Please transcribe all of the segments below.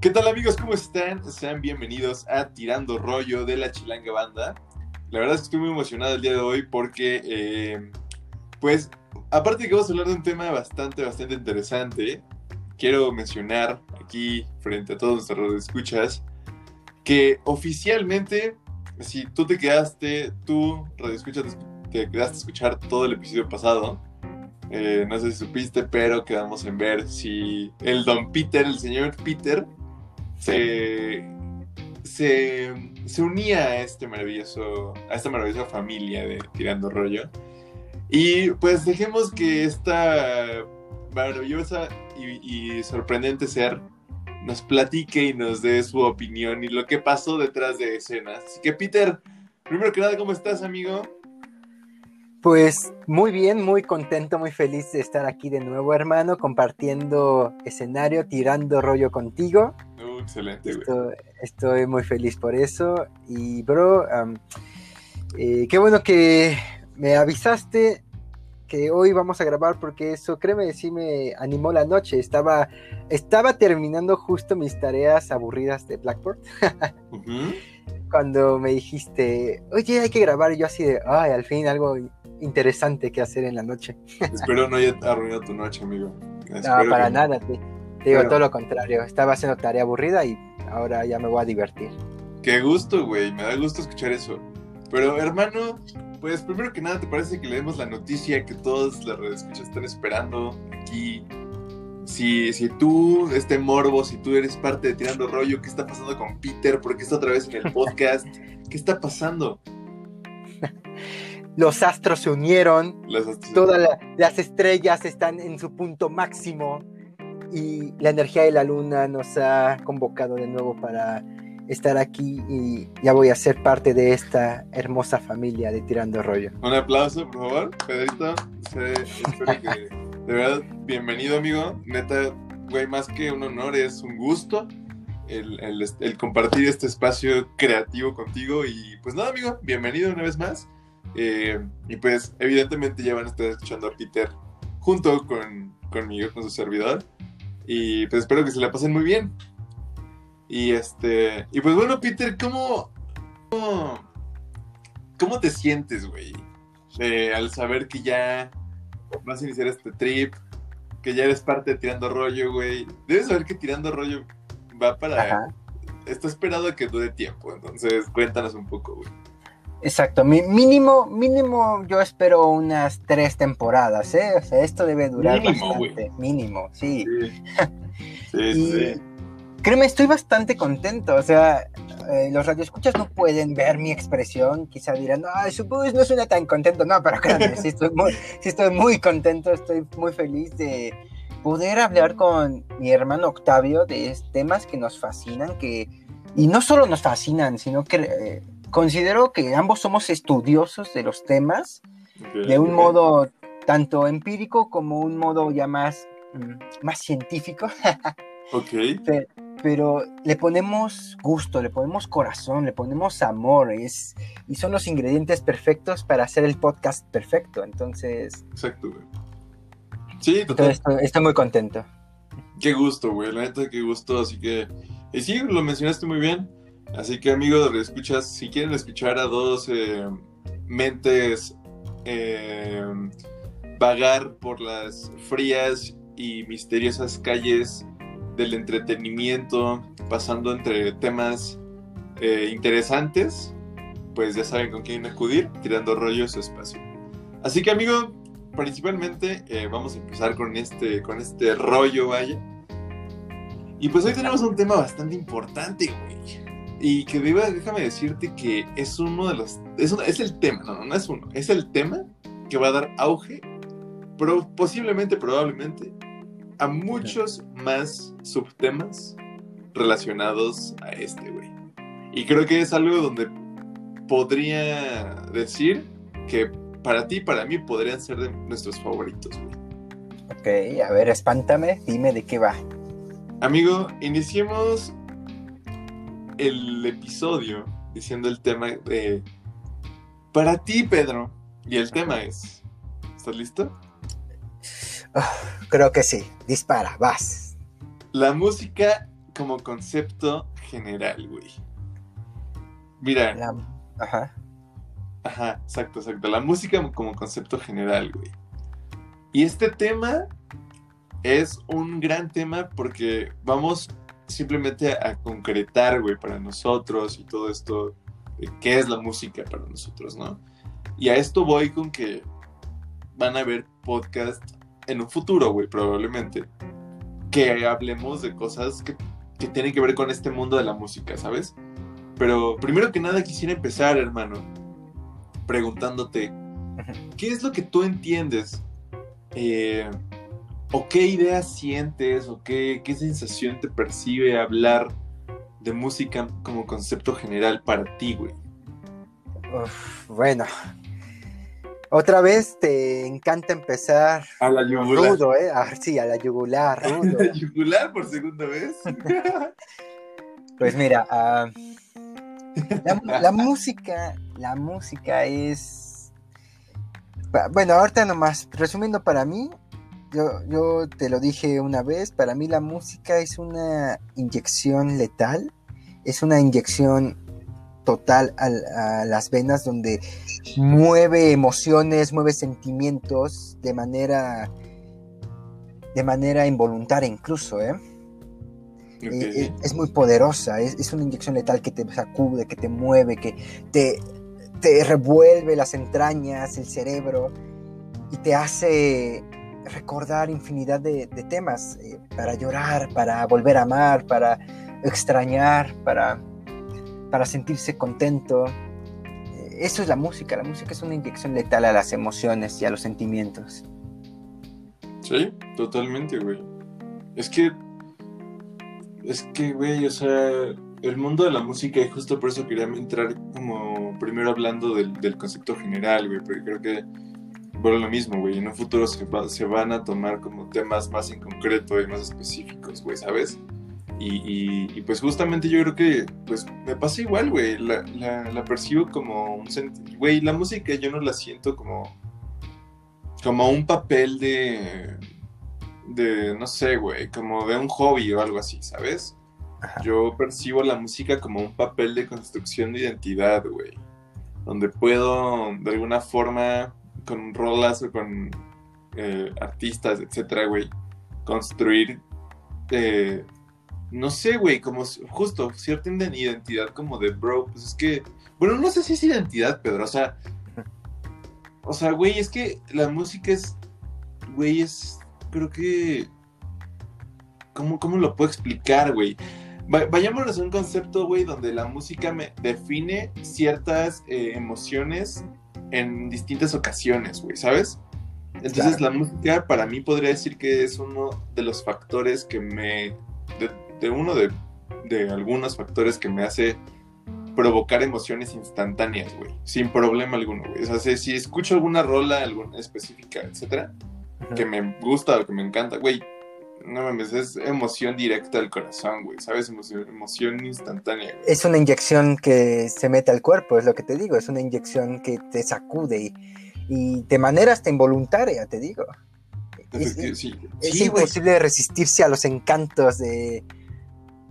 ¿Qué tal amigos? ¿Cómo están? Sean bienvenidos a Tirando Rollo de la Chilanga Banda. La verdad es que estoy muy emocionado el día de hoy porque, eh, pues, aparte de que vamos a hablar de un tema bastante, bastante interesante, quiero mencionar aquí frente a todos nuestros escuchas que oficialmente, si tú te quedaste, tú, radio escuchas, te quedaste a escuchar todo el episodio pasado, eh, no sé si supiste, pero quedamos en ver si el don Peter, el señor Peter, se, se, se unía a este maravilloso, a esta maravillosa familia de Tirando Rollo. Y pues dejemos que esta maravillosa y, y sorprendente ser nos platique y nos dé su opinión y lo que pasó detrás de escenas. Así que Peter, primero que nada, ¿cómo estás, amigo? Pues muy bien, muy contento, muy feliz de estar aquí de nuevo, hermano, compartiendo escenario, tirando rollo contigo. Excelente, güey. Estoy, estoy, muy feliz por eso. Y, bro, um, eh, qué bueno que me avisaste que hoy vamos a grabar porque eso, créeme, sí me animó la noche. Estaba, estaba terminando justo mis tareas aburridas de Blackboard. uh -huh. Cuando me dijiste, oye, hay que grabar, y yo así de, ay, al fin algo interesante que hacer en la noche. Espero no haya arruinado tu noche, amigo. Espero no, para que... nada, te, te digo todo lo contrario. Estaba haciendo tarea aburrida y ahora ya me voy a divertir. Qué gusto, güey, me da gusto escuchar eso. Pero, hermano, pues primero que nada, ¿te parece que le demos la noticia que todas las redes escuchas están esperando aquí? Si, si tú, este morbo, si tú eres parte de Tirando Rollo, ¿qué está pasando con Peter? ¿Por qué está otra vez en el podcast? ¿Qué está pasando? los astros se unieron, astros. todas la, las estrellas están en su punto máximo y la energía de la luna nos ha convocado de nuevo para estar aquí y ya voy a ser parte de esta hermosa familia de Tirando Rollo. Un aplauso, por favor, Pedrito. de verdad, bienvenido, amigo. Neta, güey, más que un honor, es un gusto. El, el, el compartir este espacio creativo contigo y pues nada amigo, bienvenido una vez más eh, y pues evidentemente ya van a estar escuchando a Peter junto con, conmigo, con su servidor. Y pues espero que se la pasen muy bien. Y este. Y pues bueno, Peter, ¿cómo. ¿Cómo, cómo te sientes, güey? Eh, al saber que ya vas a iniciar este trip. Que ya eres parte de Tirando Rollo, güey. Debes saber que Tirando Rollo va para. Ajá. Está esperado a que dure tiempo. Entonces, cuéntanos un poco, güey. Exacto, mínimo, mínimo yo espero unas tres temporadas, ¿eh? O sea, esto debe durar mínimo, bastante, wey. mínimo, sí. Sí, sí, y, sí. Créeme, estoy bastante contento, o sea, eh, los radioescuchas no pueden ver mi expresión, quizá dirán, ay, supongo no suena tan contento, no, pero créanme, sí estoy, muy, sí estoy muy contento, estoy muy feliz de poder hablar con mi hermano Octavio de temas que nos fascinan, que, y no solo nos fascinan, sino que... Eh, considero que ambos somos estudiosos de los temas okay, de un okay. modo tanto empírico como un modo ya más, mm, más científico. ok. Pero, pero, le ponemos gusto, le ponemos corazón, le ponemos amor es, y son los ingredientes perfectos para hacer el podcast perfecto. Entonces... Exacto, güey. Sí, total. Estoy, estoy muy contento. Qué gusto, güey. La neta, qué gusto. Así que... Y sí, lo mencionaste muy bien. Así que amigos, escuchas, si quieren escuchar a dos eh, mentes eh, vagar por las frías y misteriosas calles del entretenimiento, pasando entre temas eh, interesantes, pues ya saben con quién acudir, tirando rollo su espacio. Así que amigo, principalmente vamos a empezar con este, con este rollo, vaya. Y pues hoy tenemos un tema bastante importante, güey. Y que viva, déjame decirte que es uno de los. Es, un, es, el tema, no, no es uno. Es el tema que va a dar auge, pero posiblemente, probablemente, a muchos más subtemas relacionados a este, güey. Y creo que es algo donde podría decir que para ti y para mí podrían ser de nuestros favoritos, güey. Ok, a ver, espántame, dime de qué va. Amigo, iniciemos el episodio diciendo el tema de para ti, Pedro. Y el tema es, ¿estás listo? Oh, creo que sí. Dispara, vas. La música como concepto general, güey. Mira. La- Ajá. Ajá, exacto, exacto. La música como concepto general, güey. Y este tema es un gran tema porque vamos simplemente a, concretar, güey, para nosotros y todo esto, de qué es la música para nosotros, ¿no? Y a esto voy con que van a haber podcast en un futuro, güey, probablemente, que hablemos de cosas que, que tienen que ver con este mundo de la música, ¿sabes? Pero primero que nada quisiera empezar, hermano, preguntándote, ¿qué es lo que tú entiendes? Eh, ¿O qué ideas sientes? ¿O qué, qué sensación te percibe hablar de música como concepto general para ti, güey? Uf, bueno. Otra vez te encanta empezar A la yugular. rudo, ¿eh? Ah, sí, a la yugular, rudo. ¿La yugular por segunda vez? Pues mira, ah, la, la música, la música es... Bueno, ahorita nomás, resumiendo para mí, yo, yo te lo dije una vez, para mí la música es una inyección letal, es una inyección total al- a, las venas donde mueve emociones, mueve sentimientos de manera de manera involuntaria incluso, ¿eh? Ok. Eh, eh, es muy poderosa, es, es una inyección letal que te sacude, que te mueve, que te, te revuelve las entrañas, el cerebro y te hace recordar infinidad de, temas eh, para llorar, para volver a amar, para extrañar, para, para sentirse contento. Eh, Eso es la música, la música es una inyección letal a las emociones y a los sentimientos. Sí, totalmente, güey. Es que. Es que, güey, o sea. El mundo de la música, y justo por eso quería entrar como primero hablando del, del concepto general, güey, porque creo que, bueno, lo mismo, güey, en un futuro se, va- se van a tomar como temas más en concreto y más específicos, güey, ¿sabes? Y, y- y, pues justamente yo creo que, pues me pasa igual, güey, la, la, la percibo como un sentido, güey, la música yo no la siento como, como un papel de, de, no sé, güey, como de un hobby o algo así, ¿sabes? Yo percibo la música como un papel de construcción de identidad, güey. Donde puedo, de alguna forma, con rolas o con eh, artistas, etcétera, güey, construir, eh, no sé, güey, como justo cierta iden- identidad como de bro. Pues es que, bueno, no sé si es identidad, Pedro, o sea, o sea, güey, es que la música es, güey, es, creo que, ¿cómo, cómo lo puedo explicar, güey? Va- Vayámonos a un concepto, güey, donde la música me define ciertas eh, emociones en distintas ocasiones, güey, ¿sabes? Entonces Claro. la música para mí podría decir que es uno de los factores que me, de, de uno de, de algunos factores que me hace provocar emociones instantáneas, güey, sin problema alguno, güey. O sea, si, si escucho alguna rola alguna específica, etcétera, que me gusta o que me encanta, güey, no mames, es emoción directa al corazón, güey, ¿sabes? Emoción, emoción instantánea, güey. es una inyección que se mete al cuerpo, es lo que te digo, es una inyección que te sacude y, y de manera hasta involuntaria, te digo. Es, Efecti- es- sí, es sí, güey. imposible resistirse a los encantos de,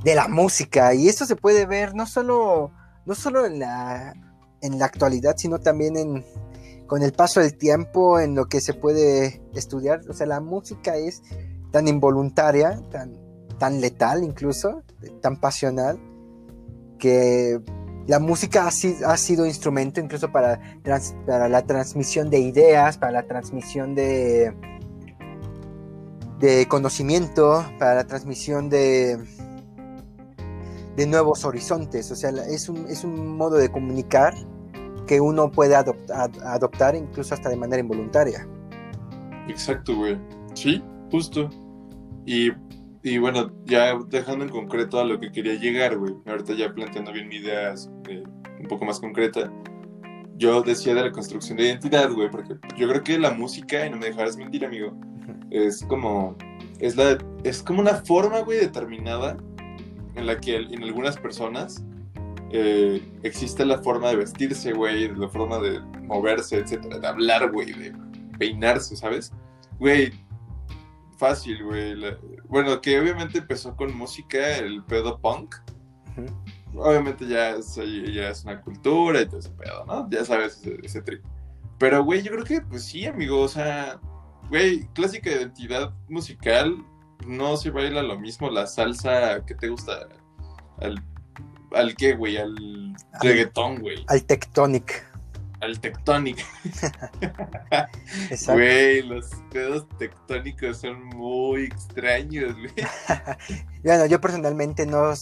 de la música y esto se puede ver no solo, no solo en, la, en la actualidad, sino también en, con el paso del tiempo, en lo que se puede estudiar. O sea, la música es tan involuntaria, tan, tan letal incluso, tan pasional, que la música ha, si- ha sido instrumento incluso para, la transmisión de ideas, para la transmisión de, de conocimiento, para la transmisión de, de nuevos horizontes. O sea, es un, es un modo de comunicar que uno puede adop- ad- adoptar incluso hasta de manera involuntaria. Exacto, güey. Sí, justo. Y, y bueno, ya dejando en concreto a lo que quería llegar, güey. Ahorita ya planteando bien mi idea eh, un poco más concreta. Yo decía de la construcción de identidad, güey, porque yo creo que la música, y no me dejarás mentir, amigo, es como es la es como una forma güey determinada en la que en algunas personas eh, existe la forma de vestirse güey la forma de moverse etcétera de hablar güey de peinarse sabes güey fácil, güey. La- Bueno, que obviamente empezó con música, el pedo punk. Obviamente ya es, ya es una cultura y todo ese pedo, ¿no? Ya sabes ese, ese trip. Pero, güey, yo creo que, pues sí, amigo, o sea, güey, clásica identidad musical, no se baila lo mismo la salsa que te gusta al, al qué, güey, al Al- reggaetón, güey, Al Tectonic. Al tectónico. Exacto. Güey, los pedos tectónicos son muy extraños, güey. Bueno, yo personalmente no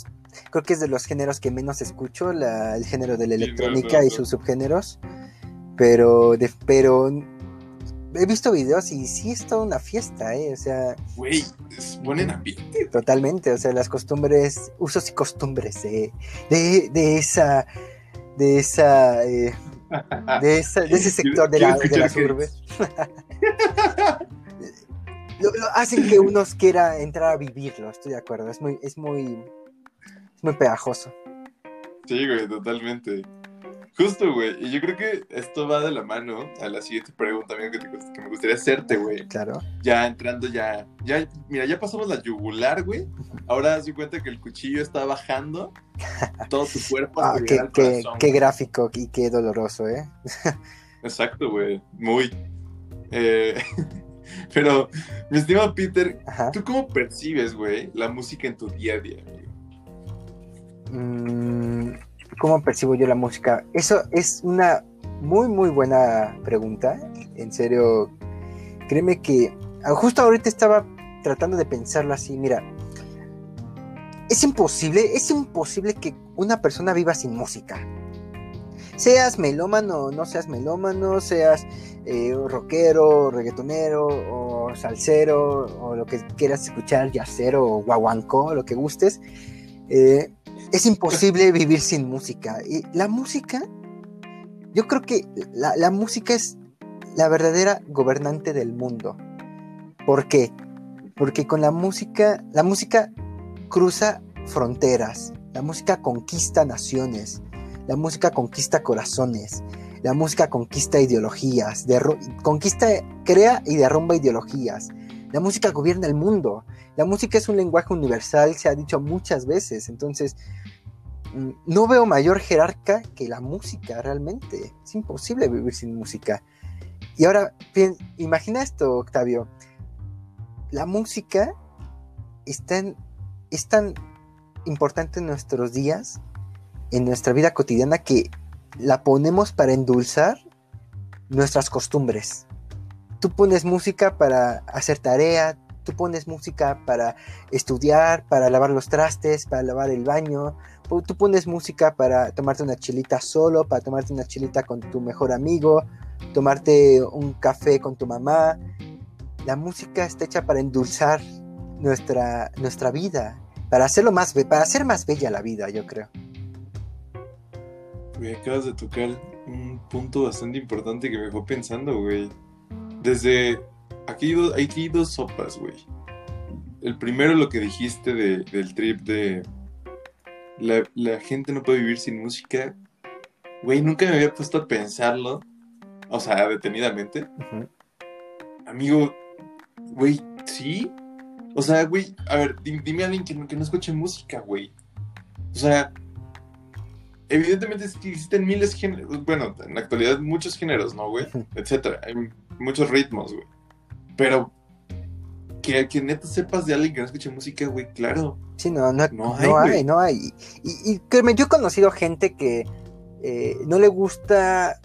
creo que es de los géneros que menos escucho, la- el género de la Sí, no, electrónica no, y sus subgéneros. Pero, de- pero he visto videos y sí es toda una fiesta, ¿eh? O sea, Güey, es- ponen ambiente. totalmente. O sea, las costumbres, usos y costumbres de, de, de esa, de esa, eh, de, esa- de ese sector de, la- las urbes. lo, lo hacen que uno quiera entrar a vivirlo, estoy de acuerdo. Es muy, es muy, es muy pegajoso. Sí, güey, totalmente. Justo, güey. Y yo creo que esto va de la mano a la siguiente pregunta, amigo, que, te- que me gustaría hacerte, güey. Claro. Ya entrando, ya, ya, mira, ya pasamos la yugular, güey. Ahora de cuenta que el cuchillo está bajando todo tu cuerpo Ah, qué, al qué- corazón, qué güey. gráfico y qué doloroso, ¿eh? Exacto, güey. Muy. Eh, pero, mi estimado Peter, Ajá. ¿tú cómo percibes, güey, la música en tu día a día, amigo? Mm, ¿Cómo percibo yo la música? Eso es una muy, muy buena pregunta. En serio, créeme que ah, justo ahorita estaba tratando de pensarlo así. Mira, es imposible, es imposible que una persona viva sin música. Seas melómano o no seas melómano, seas eh, rockero, reggaetonero o salsero o lo que quieras escuchar, yacero o guaguancó, lo que gustes. eh, es imposible vivir sin música. Y la música, yo creo que la, música es la verdadera gobernante del mundo. ¿Por qué? Porque con la música, la música cruza fronteras, la música conquista naciones, la música conquista corazones, la música conquista ideologías, conquista, crea y derrumba ideologías. La música gobierna el mundo. La música es un lenguaje universal, se ha dicho muchas veces. Entonces, mm, no veo mayor jerarca que la música realmente. Es imposible vivir sin música. Y ahora, imagina esto, Octavio. La música es tan, es tan importante en nuestros días, en nuestra vida cotidiana, que la ponemos para endulzar nuestras costumbres. Tú pones música para hacer tarea, tú pones música para estudiar, para lavar los trastes, para lavar el baño, tú pones música para tomarte una chilita solo, para tomarte una chilita con tu mejor amigo, tomarte un café con tu mamá. La música está hecha para endulzar nuestra, nuestra vida, para hacerlo más para hacer más bella la vida, yo creo. Güey, acabas de tocar un punto bastante importante que me dejó pensando, güey. Desde. Aquí hay dos, aquí hay dos sopas, güey. El primero, lo que dijiste de- del trip de. La, la gente no puede vivir sin música. Güey, nunca me había puesto a pensarlo. O sea, detenidamente. Amigo, güey, ¿sí? O sea, güey, a ver, di- dime a alguien que no, que no escuche música, güey. O sea, evidentemente existen miles de géneros, bueno, en la actualidad muchos géneros, ¿no, güey? Etcétera, hay muchos ritmos, güey. Pero que, que neta sepas de alguien que no escuche música, güey, claro. Sí, no, no, No no hay, hay, güey. no hay. Y, y créeme, yo he conocido gente que eh, no le gusta,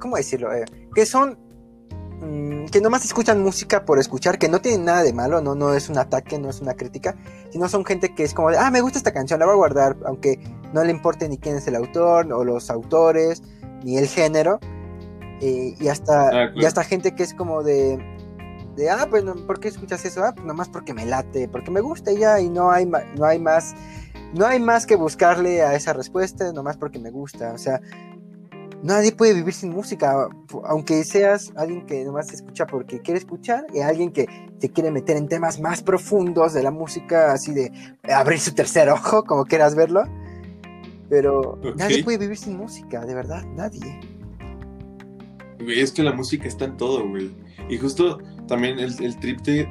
¿cómo decirlo? Eh, que son, mm, que nomás escuchan música por escuchar, que no tienen nada de malo, no, no es un ataque, no es una crítica, sino son gente que es como de, ah, me gusta esta canción, la voy a guardar, aunque no le importe ni quién es el autor, o los autores, ni el género. Eh, y hasta, Ah, claro. y hasta gente que es como de, de ah, pues, no, ¿por qué escuchas eso? Ah, pues nomás porque me late, porque me gusta y ya, y no hay, no hay más, no hay más que buscarle a esa respuesta, nomás porque me gusta, o sea, nadie puede vivir sin música, aunque seas alguien que nomás escucha porque quiere escuchar, y alguien que se quiere meter en temas más profundos de la música, así de abrir su tercer ojo, como quieras verlo, pero Ok. nadie puede vivir sin música, de verdad, nadie. Es que la música está en todo, güey. Y justo también el, el trip de,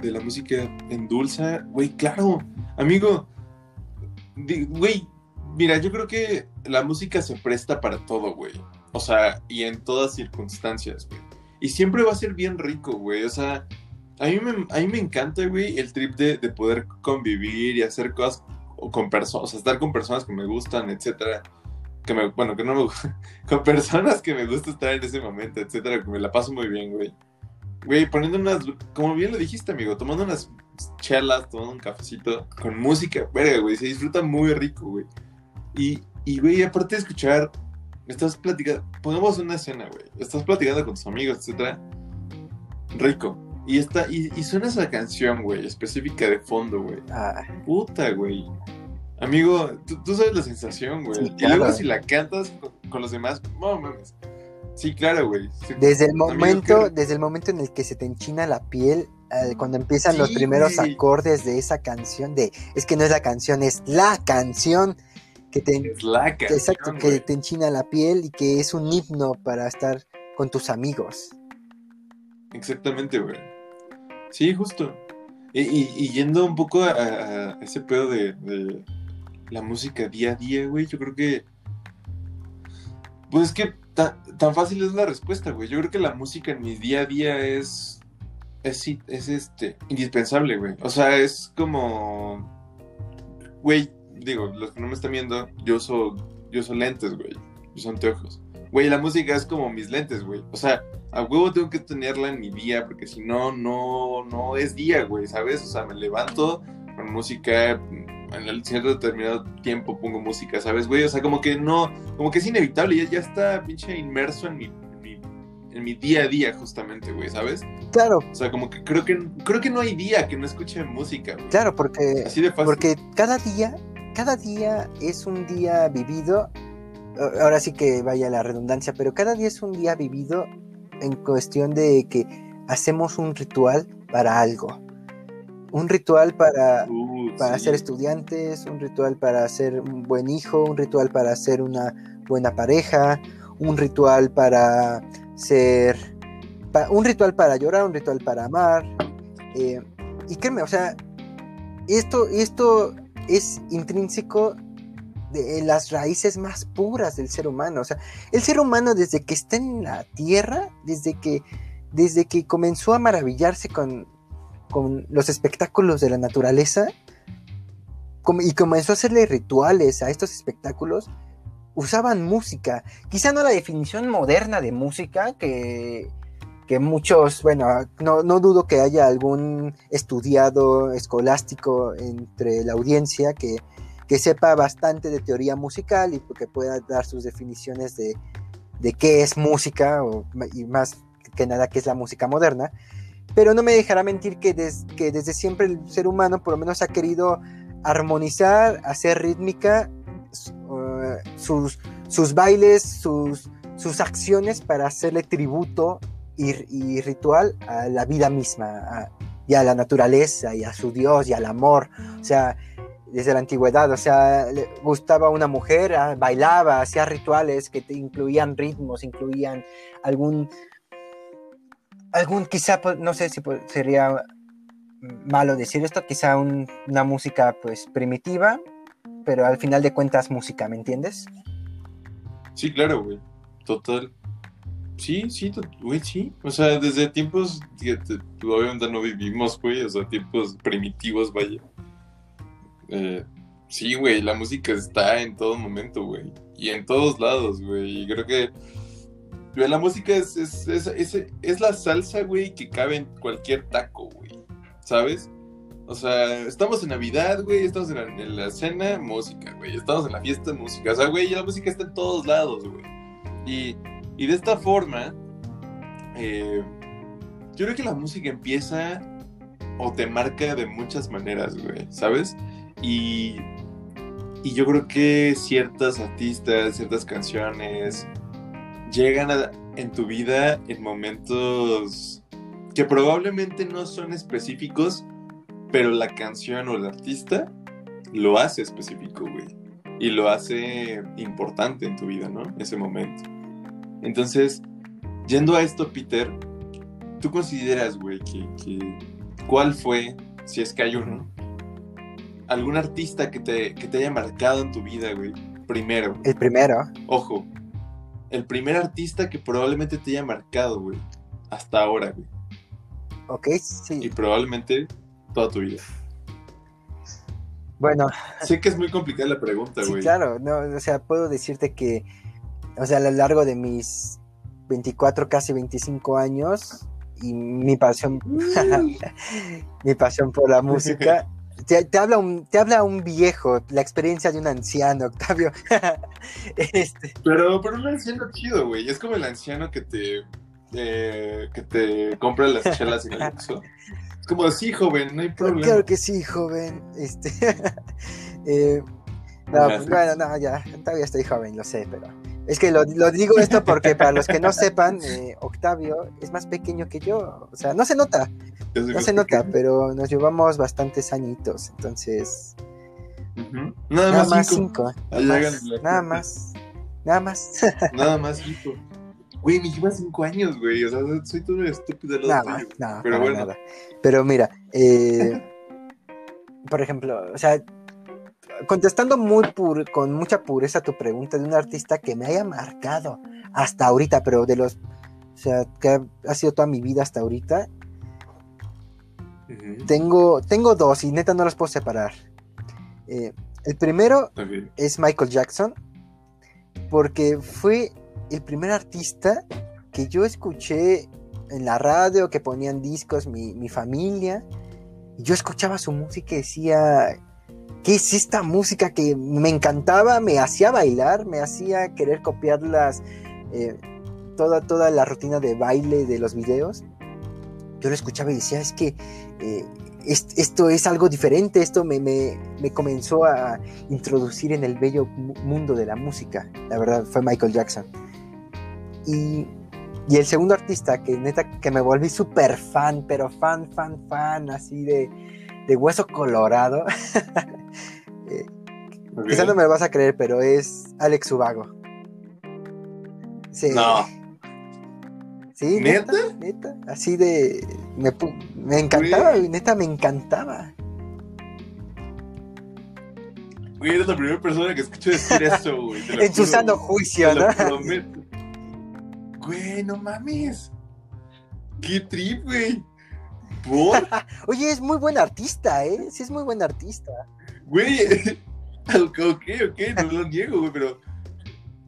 de, la música en dulce, güey, claro, amigo, güey, mira, yo creo que la música se presta para todo, güey. O sea, y en todas circunstancias, güey. Y siempre va a ser bien rico, güey. O sea, a mí me, a mí me encanta, güey, el trip de, de poder convivir y hacer cosas con personas, o sea, estar con personas que me gustan, etcétera que me, bueno, que no me con personas que me gusta estar en ese momento, etcétera, que me la paso muy bien, güey. Güey, poniendo unas, como bien lo dijiste, amigo, tomando unas chelas, tomando un cafecito, con música, verga, güey, se disfruta muy rico, güey. Y, y, güey, aparte de escuchar, estás platicando, pongamos una escena, güey, estás platicando con tus amigos, etcétera, rico. Y, está, y, y suena esa canción, güey, específica de fondo, güey. Ah. Puta, güey. Amigo, tú, sabes la sensación, güey. Y luego si la cantas con, los demás, no mames. Sí, claro, güey. desde el momento, desde el momento en el que se te enchina la piel, eh, cuando empiezan los primeros acordes de esa canción, de es que no es la canción, es la canción que te, es la canción, exacto, que te enchina la piel y que es un himno para estar con tus amigos. Exactamente, güey. Sí, justo. Y, yendo un poco a, ese pedo de la música día a día, güey, yo creo que... Pues es que tan, fácil es la respuesta, güey. Yo creo que la música en mi día a día es... Es, es este, indispensable, güey. O sea, es como... Güey, digo, los que no me están viendo, yo uso, yo uso lentes, güey. Yo uso anteojos. Güey, la música es como mis lentes, güey. O sea, a huevo tengo que tenerla en mi día, porque si no, no, no es día, güey, ¿sabes? O sea, me levanto con música, en el cierto determinado tiempo pongo música, ¿sabes, güey? O sea, como que no, como que es inevitable, ya, ya está pinche inmerso en mi, en mi día a día, justamente, güey, ¿sabes? Claro. O sea, como que creo que creo que no hay día que no escuche música. Claro, porque Así de porque cada día, cada día es un día vivido. Ahora sí que vaya la redundancia, pero cada día es un día vivido en cuestión de que hacemos un ritual para algo un ritual para, uh, para ser estudiantes, un ritual para ser un buen hijo, un ritual para ser una buena pareja, un ritual para ser, un ritual para llorar, un ritual para amar. Eh, y créeme, o sea, esto, esto es intrínseco de las raíces más puras del ser humano. O sea, el ser humano desde que está en la tierra, desde que, desde que comenzó a maravillarse con, con los espectáculos de la naturaleza y comenzó a hacerle rituales a estos espectáculos, usaban música. Quizá no la definición moderna de música que, que muchos, bueno, no, no, dudo que haya algún estudiado escolástico entre la audiencia que, que sepa bastante de teoría musical y que pueda dar sus definiciones de, de qué es música o, y más que nada qué es la música moderna pero no me dejará mentir que, que desde siempre el ser humano por lo menos ha querido armonizar, hacer rítmica uh, sus, sus bailes, sus, sus acciones para hacerle tributo y, ritual a la vida misma, y a la naturaleza, y a su Dios, y al amor. O sea, desde la antigüedad, o sea, le gustaba una mujer, ah, bailaba, hacía rituales que incluían ritmos, incluían algún algún, quizá, pues, no sé si sería malo decir esto, quizá una música pues primitiva, pero al final de cuentas música, ¿me entiendes? Sí, claro, güey, total. Sí, sí, güey, sí. O sea, desde tiempos que obviamente no vivimos, güey, o sea, tiempos primitivos, vaya. Eh, sí, güey, la música está en todo momento, güey. Y en todos lados, güey. Y creo que la música es, es, es, la salsa, güey, que cabe en cualquier taco, güey. ¿Sabes? O sea, estamos en Navidad, güey, estamos en la, cena, música, güey. Estamos en la fiesta, música. O sea, güey, la música está en todos lados, güey. Y, y de esta forma, eh, yo creo que la música empieza o te marca de muchas maneras, güey, ¿sabes? Y, y yo creo que ciertas artistas, ciertas canciones, llegan en tu vida en momentos que probablemente no son específicos, pero la canción o el artista lo hace específico, güey. Y lo hace importante en tu vida, ¿no? Ese momento. Entonces, yendo a esto, Peter, tú consideras, güey, que, que- cuál fue, si es que hay uno, algún artista que te, que te haya marcado en tu vida, güey, primero. El primero. Ojo, el primer artista que probablemente te haya marcado, güey, hasta ahora, güey. Ok, Y sí. probablemente toda tu vida. Bueno, Sé que es muy complicada la pregunta, sí, güey. claro. No, o sea, puedo decirte que, o sea, a lo largo de mis 24, casi 25 años y mi pasión, mi pasión por la música. Te, te habla un, te habla un viejo, la experiencia de un anciano, Octavio. este, Pero, pero un anciano chido, güey. Es como el anciano que te, eh, que te compra las chelas en el Oxxo. Es como así, joven, no hay problema. Claro que sí, joven. Este, eh, no, pues, sí. bueno, no, ya, todavía estoy joven, lo sé, pero es que lo, lo digo esto porque para los que no sepan, eh, Octavio es más pequeño que yo, o sea, no se nota, no se nota, pequeño. pero nos llevamos bastantes añitos, entonces Ujú. Nada, nada más cinco. nada más, nada más, nada más, Nada más cinco. Güey, me lleva cinco años, güey. O sea, soy todo estúpido nada más, no, Pero bueno. nada. Pero mira, eh, por ejemplo, o sea, contestando muy pur- con mucha pureza tu pregunta de un artista que me haya marcado hasta ahorita, pero de los, o sea, que ha, sido toda mi vida hasta ahorita, tengo, tengo dos y neta no los puedo separar. Eh, el primero es Michael Jackson, porque fue el primer artista que yo escuché en la radio, que ponían discos mi, mi familia, y yo escuchaba su música y decía, ¿qué es esta música que me encantaba, me hacía bailar, me hacía querer copiar las, eh, toda, toda la rutina de baile de los videos? Yo lo escuchaba y decía, es que eh, es- esto es algo diferente, esto me, me- me comenzó a introducir en el bello mu- mundo de la música. La verdad, fue Michael Jackson. Y, y el segundo artista que neta que me volví súper fan, pero fan, fan, fan, así de, de hueso colorado. Eh, Ok. Quizá no me lo vas a creer, pero es Alex Ubago. Sí. No. Sí, ¿Neta? neta, neta, así de me, me encantaba, Güey. neta me encantaba. Güey, eres la primera persona que escucho decir eso, güey. En su sano juicio, Te ¿no? lo prometo. Güey, no mames. Qué trip, güey. ¿Por? Oye, es muy buen artista, ¿eh? Sí, es muy buen artista. Güey. ok, ok, no lo niego, güey, pero.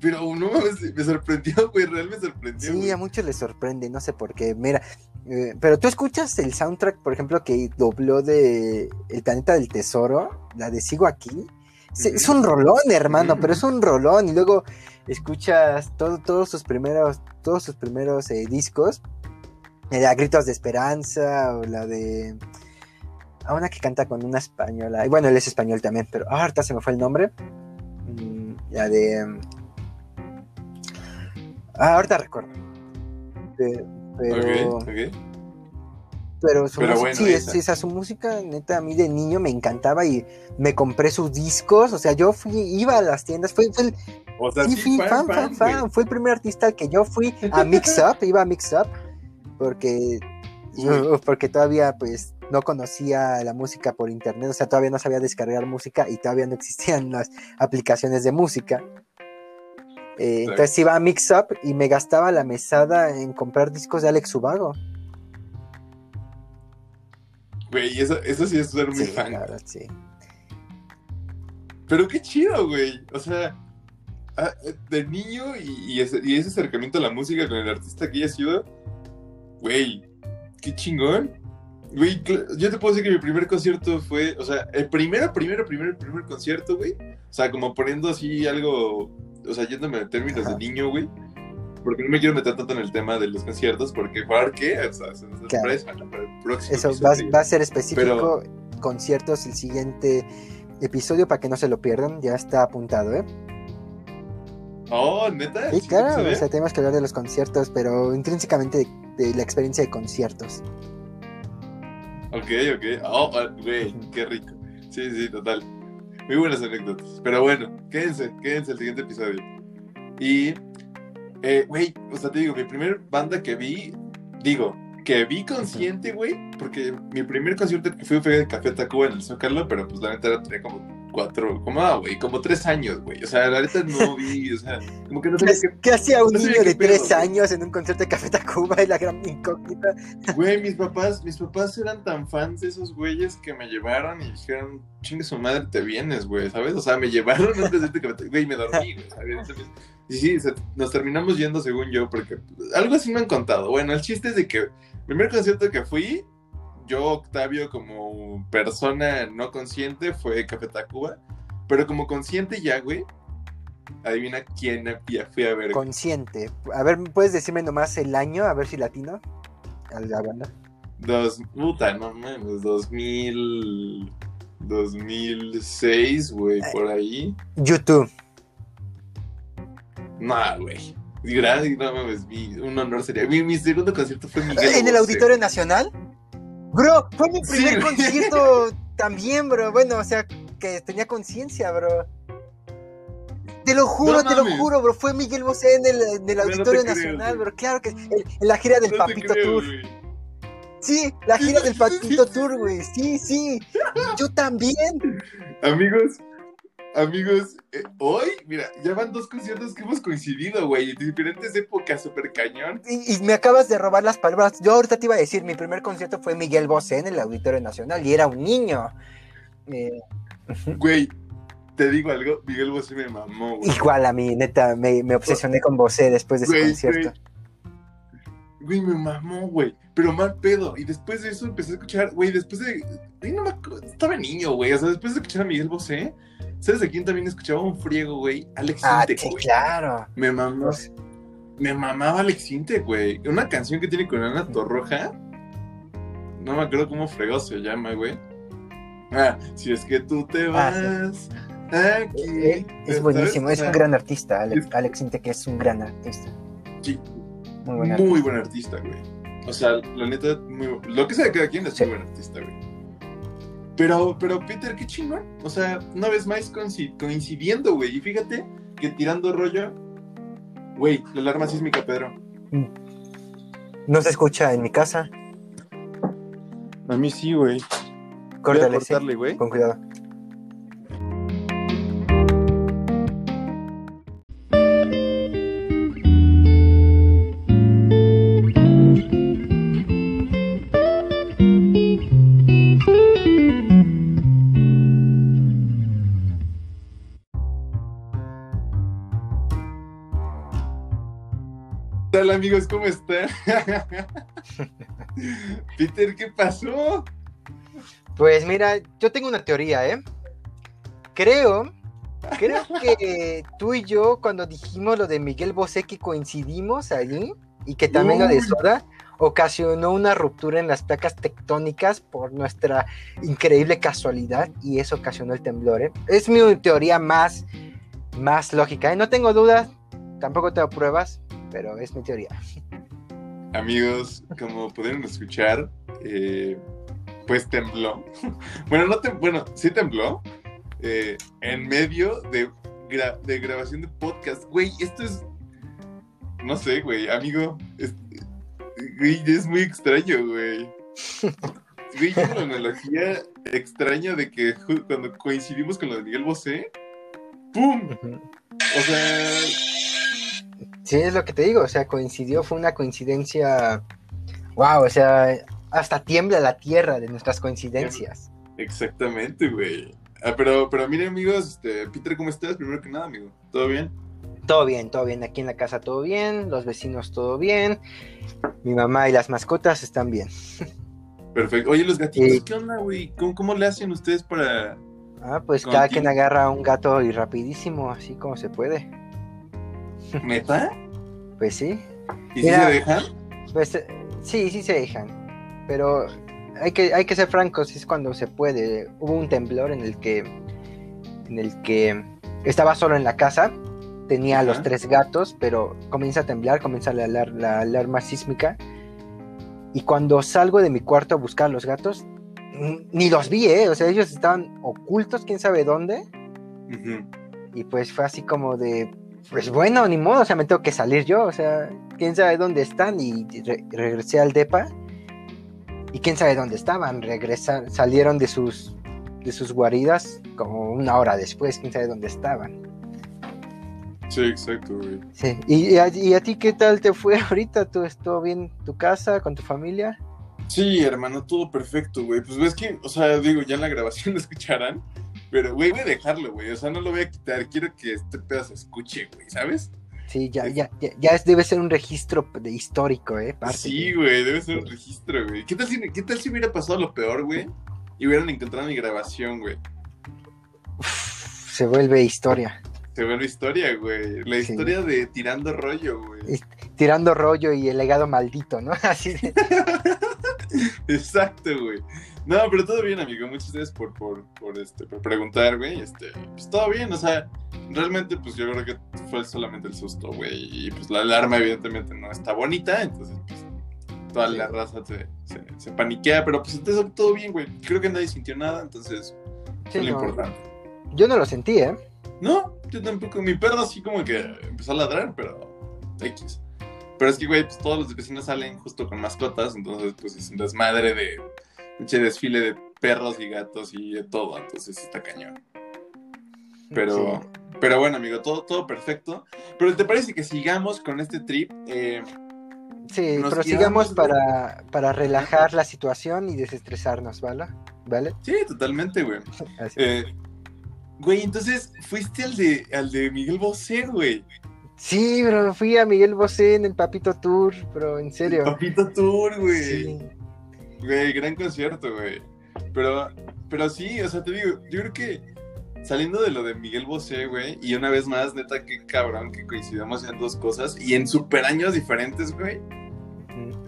Pero no mames, me sorprendió, güey. Real me sorprendió. Sí, güey. a muchos les sorprende, no sé por qué. Mira, eh, pero tú escuchas el soundtrack, por ejemplo, que dobló de El Planeta del Tesoro, la de Sigo aquí. Se- Es un rolón, hermano, pero es un rolón. Y luego escuchas todo, todos sus primeros, todos sus primeros eh, discos. eh, a Gritos de Esperanza, o la de. A una que canta con una española. Y bueno, él es español también, pero ah, ahorita se me fue el nombre. Mm, La de. Ah, ahorita recuerdo. Pero. Pero su Pero música, bueno, sí, esa. esa, su música, neta, a mí de niño me encantaba y me compré sus discos. O sea, yo fui, iba a las tiendas, fue, fue el, O sea, sí, fan, fan, fan, fan. Fue el primer artista al que yo fui a Mix Up, iba a Mix Up, porque, porque todavía pues no conocía la música por internet, o sea, todavía no sabía descargar música y todavía no existían las aplicaciones de música. Eh, entonces iba a Mix Up y me gastaba la mesada en comprar discos de Alex Ubago. Güey, eso, eso sí es ser muy Sí, fan. la verdad, sí. Pero qué chido, güey. O sea, ah, de niño y, y ese, y ese acercamiento a la música con el artista que haya sido, güey, qué chingón. Güey, yo te puedo decir que mi primer concierto fue, o sea, el primero, primero, primero, primer concierto, güey. O sea, como poniendo así algo, o sea, yéndome a términos Ajá. de niño, güey. Porque no me quiero meter tanto en el tema de los conciertos, porque ¿para qué? O sea, es una Claro. Para el próximo Eso va, a ser específico, conciertos, el siguiente episodio para que no se lo pierdan, ya está apuntado, ¿eh? Oh, neta. Sí, ¿Sí claro, se o sea, tenemos que hablar de los conciertos, pero intrínsecamente de, de la experiencia de conciertos. Ok, ok. Oh, ah, güey, qué rico. Sí, sí, total. Muy buenas anécdotas. Pero bueno, quédense, quédense el siguiente episodio. Y, eh, güey, o sea, te digo, mi primer banda que vi, digo, que vi consciente, güey, porque mi primer concierto que fui fue de Café Tacuba en el Zócalo, pero pues la neta tenía como cuatro, como, ah, güey, como tres años, güey. O sea, la neta no vi, o sea, como que no que... ¿Qué hacía un no sabía niño de tres años en un concierto de Café Tacuba y la gran incógnita? Güey, mis papás, mis papás eran tan fans de esos güeyes que me llevaron y dijeron, chingue su madre, te vienes, güey, ¿sabes? O sea, me llevaron antes de este Café Tacuba, güey, me dormí, güey, ¿sabes? Y sí, nos terminamos yendo según yo, porque algo así me han contado. Bueno, el chiste es de que el primer concierto que fui, yo, Octavio, como persona no consciente, fue Café Tacuba. Pero como consciente ya, güey, adivina quién ya fui a ver. Consciente. A ver, ¿puedes decirme nomás el año? A ver si latino. A la banda. Dos, puta, no mames, 2000, 2006, güey, por ahí. YouTube. No, güey. Gracias, no mames, mi- un honor sería. Mi, mi segundo concierto fue Miguel. ¿En el. Auditorio Nacional? Bro, fue mi primer concierto también, bro. Bueno, o sea, que tenía conciencia, bro. Te lo juro, No te lo juro, bro. Fue Miguel Bosé en el, en Auditorio Nacional, bro. Claro que en, en la gira del No Papito creo, Tour. Sí, la gira del Papito Tour, güey. Sí, sí. Yo también. Amigos, amigos, eh, hoy, mira, ya van dos conciertos que hemos coincidido, güey, en diferentes épocas, super cañón. Y, y me acabas de robar las palabras. Yo ahorita te iba a decir, mi primer concierto fue Miguel Bosé en el Auditorio Nacional y era un niño. Eh, Güey, te digo algo, Miguel Bosé me mamó, güey. igual a mí, neta, me, me obsesioné con Bosé después de ese Güey, concierto. Güey, me mamó, güey. Pero mal pedo. Y después de eso empecé a escuchar, güey, después de. güey, no me estaba niño, güey. O sea, después de escuchar a Miguel Bosé, ¿sabes a quién también escuchaba un friego, güey? Alex Ah, Intec, claro. Me mamó. Me mamaba Alex Intec, güey. Una canción que tiene con Ana Torroja. No me acuerdo cómo fregado se llama, güey. Ah, si es que tú te Ah, sí. vas aquí. Eh, es buenísimo, es un gran artista, Alex, Alex Intec es un gran artista. Sí, Muy buen muy artista. buen artista, güey. O sea, la neta, muy, lo que sea de cada quien es Sí. muy buen artista, güey. Pero, pero Peter, qué chingón. O sea, una vez más coinci- coincidiendo, güey. Y fíjate que tirando rollo, güey, la alarma sísmica, Pedro. No se escucha en mi casa, A mí sí, güey. córtale, sí, güey. con cuidado. ¿Qué tal, amigos? ¿Cómo están? Peter, ¿qué pasó? Pues mira, yo tengo una teoría, ¿eh? Creo, creo que tú y yo cuando dijimos lo de Miguel Bosé que coincidimos allí y que también lo de Uy. Soda ocasionó una ruptura en las placas tectónicas por nuestra increíble casualidad y eso ocasionó el temblor, ¿eh? Es mi teoría más, más lógica, ¿eh? No tengo dudas, tampoco tengo pruebas, pero es mi teoría. Amigos, como pudieron escuchar, eh, pues tembló. Bueno, no tem- bueno, sí tembló. eh, en medio de, gra- de grabación de podcast. Güey, esto es. No sé, güey, amigo. Es, güey, es muy extraño, güey. Güey, es una analogía extraña de que cuando coincidimos con lo de Miguel Bosé, ¡pum! O sea, Sí, es lo que te digo, o sea, coincidió, fue una coincidencia, wow, o sea, hasta tiembla la tierra de nuestras coincidencias. Exactamente, güey. Ah, pero, pero miren, amigos, este, Peter, ¿cómo estás? Primero que nada, amigo. ¿Todo bien? Todo bien, todo bien, aquí en la casa todo bien, los vecinos todo bien, mi mamá y las mascotas están bien. Perfecto. Oye, los gatitos, Sí. ¿qué onda, güey? ¿Cómo, ¿Cómo le hacen ustedes para...? Ah, pues cada quien agarra un gato y rapidísimo, así como se puede. ¿Neta? Pues sí, ¿Y si se dejan? pues eh, sí, sí se dejan, pero hay que, hay que ser francos, es cuando se puede. Hubo un temblor en el que, en el que estaba solo en la casa, tenía los tres gatos, pero comienza a temblar, comienza la, alar- la alarma sísmica. Y cuando salgo de mi cuarto a buscar a los gatos, ni los vi, ¿eh? O sea, ellos estaban ocultos, quién sabe dónde. Y pues fue así como de, pues bueno, ni modo, o sea, me tengo que salir yo, o sea, quién sabe dónde están. Y re- regresé al DEPA y quién sabe dónde estaban, regresan, salieron de sus, de sus guaridas como una hora después, quién sabe dónde estaban. Sí, exacto, güey. Sí. ¿Y, y, a, y a ti qué tal te fue ahorita? ¿Tú estuvo bien tu casa, con tu familia? Sí, hermano, todo perfecto, güey. Pues ves que, o sea, digo, ya en la grabación lo escucharán, pero, güey, voy a dejarlo, güey. O sea, no lo voy a quitar. Quiero que este pedazo se escuche, güey, ¿sabes? Sí, ya, ya, ya, ya es, debe ser un registro de histórico, ¿eh? Parte, sí, güey, debe ser un registro, güey. ¿Qué tal, si, ¿Qué tal si hubiera pasado lo peor, güey? Y hubieran encontrado mi grabación, güey. Uf, se vuelve historia. Se vuelve historia, güey. La sí. historia de tirando rollo, güey. Tirando rollo y el legado maldito, ¿no? Así de... Exacto, güey. No, pero todo bien, amigo. Muchas gracias por, por, por, este, por preguntar, güey. Este, pues todo bien, o sea, realmente, pues yo creo que fue solamente el susto, güey. Y pues la alarma, evidentemente, no está bonita, entonces, pues toda la raza se, se, se paniquea, pero pues entonces todo bien, güey. Creo que nadie sintió nada, entonces, sí, es lo no. importante. Yo no lo sentí, ¿eh? No, yo tampoco. Mi perro así como que empezó a ladrar, pero X. Pero es que, güey, pues todos los vecinos salen justo con mascotas, entonces, pues es un desmadre de un desfile de perros y gatos y de todo, entonces está cañón. Pero, sí. pero bueno, amigo, todo, todo perfecto. Pero ¿te parece que sigamos con este trip? Eh, sí, pero sigamos para, para relajar la situación y desestresarnos, ¿vale? ¿Vale? Sí, totalmente, güey. Eh, güey, entonces fuiste al de, al de Miguel Bosé, güey. Sí, bro, fui a Miguel Bosé en el Papito Tour, pero en serio. El Papito Tour, güey. Sí. Güey, gran concierto, güey. Pero, pero sí, o sea, te digo, yo creo que saliendo de lo de Miguel Bosé, güey, y una vez más, neta, qué cabrón que coincidamos en dos cosas y en super años diferentes, güey.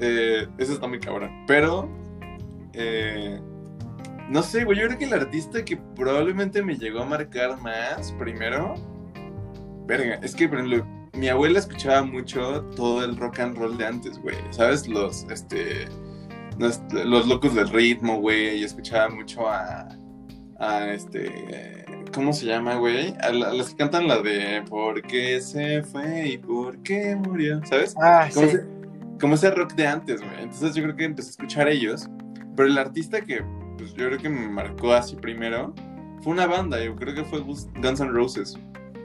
Eh, eso está muy cabrón. Pero, eh, no sé, güey, yo creo que el artista que probablemente me llegó a marcar más primero, verga, es que, por ejemplo, mi abuela escuchaba mucho todo el rock and roll de antes, güey. ¿Sabes? Los, este, los, los locos del ritmo, güey. Y escuchaba mucho a, a este, ¿cómo se llama, güey? A, la, a, las que cantan la de ¿Por qué se fue y por qué murió? ¿Sabes? Ah, como, sí. ese, como ese rock de antes, güey. Entonces yo creo que empecé a escuchar a ellos. Pero el artista que, pues yo creo que me marcó así primero, fue una banda. Yo creo que fue Guns N' Roses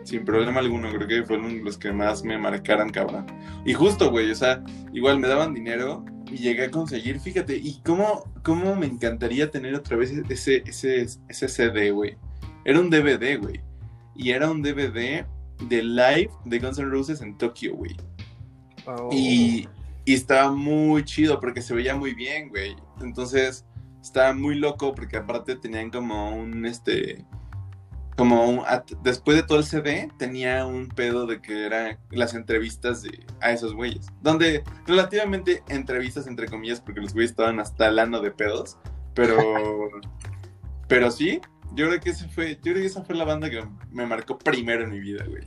sin problema alguno, creo que fueron los que más me marcaron, cabrón. Y justo, güey, o sea, igual me daban dinero y llegué a conseguir, fíjate, y cómo, cómo me encantaría tener otra vez ese, ese, ese CD, güey. Era un DVD, güey. Y era un DVD de live de Guns N' Roses en Tokio, güey. Oh. Y, y estaba muy chido porque se veía muy bien, güey. Entonces, estaba muy loco porque aparte tenían como un, este como un, después de todo el CD tenía un pedo de que eran las entrevistas de, a esos güeyes. Donde relativamente entrevistas entre comillas porque los güeyes estaban hasta el ano de pedos. Pero, pero sí, yo creo que ese fue, yo creo que esa fue la banda que me marcó primero en mi vida, güey.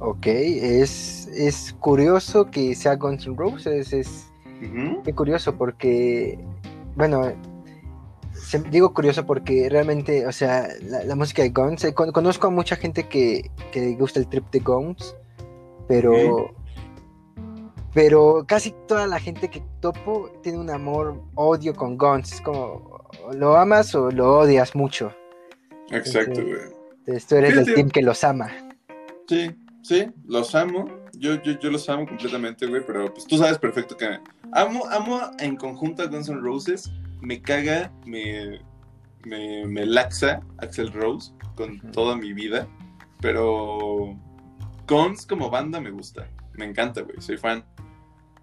Ok, es, es curioso que sea Guns N' Roses, es uh -huh. curioso porque, bueno, digo curioso porque realmente, o sea, la, la música de Guns, eh, con, conozco a mucha gente que, que, gusta el trip de Guns, pero, pero casi toda la gente que topo tiene un amor, odio con Guns, es como, lo amas o lo odias mucho. Exacto, güey. Entonces tú eres Fíjate. del team que los ama. Sí, sí, los amo. Yo, yo, yo los amo completamente, güey, pero pues tú sabes perfecto que amo, amo en conjunto a Guns N' Roses me caga, me, me, me laxa Axel Rose con uh -huh. toda mi vida, pero Guns como banda me gusta, me encanta, güey, soy fan.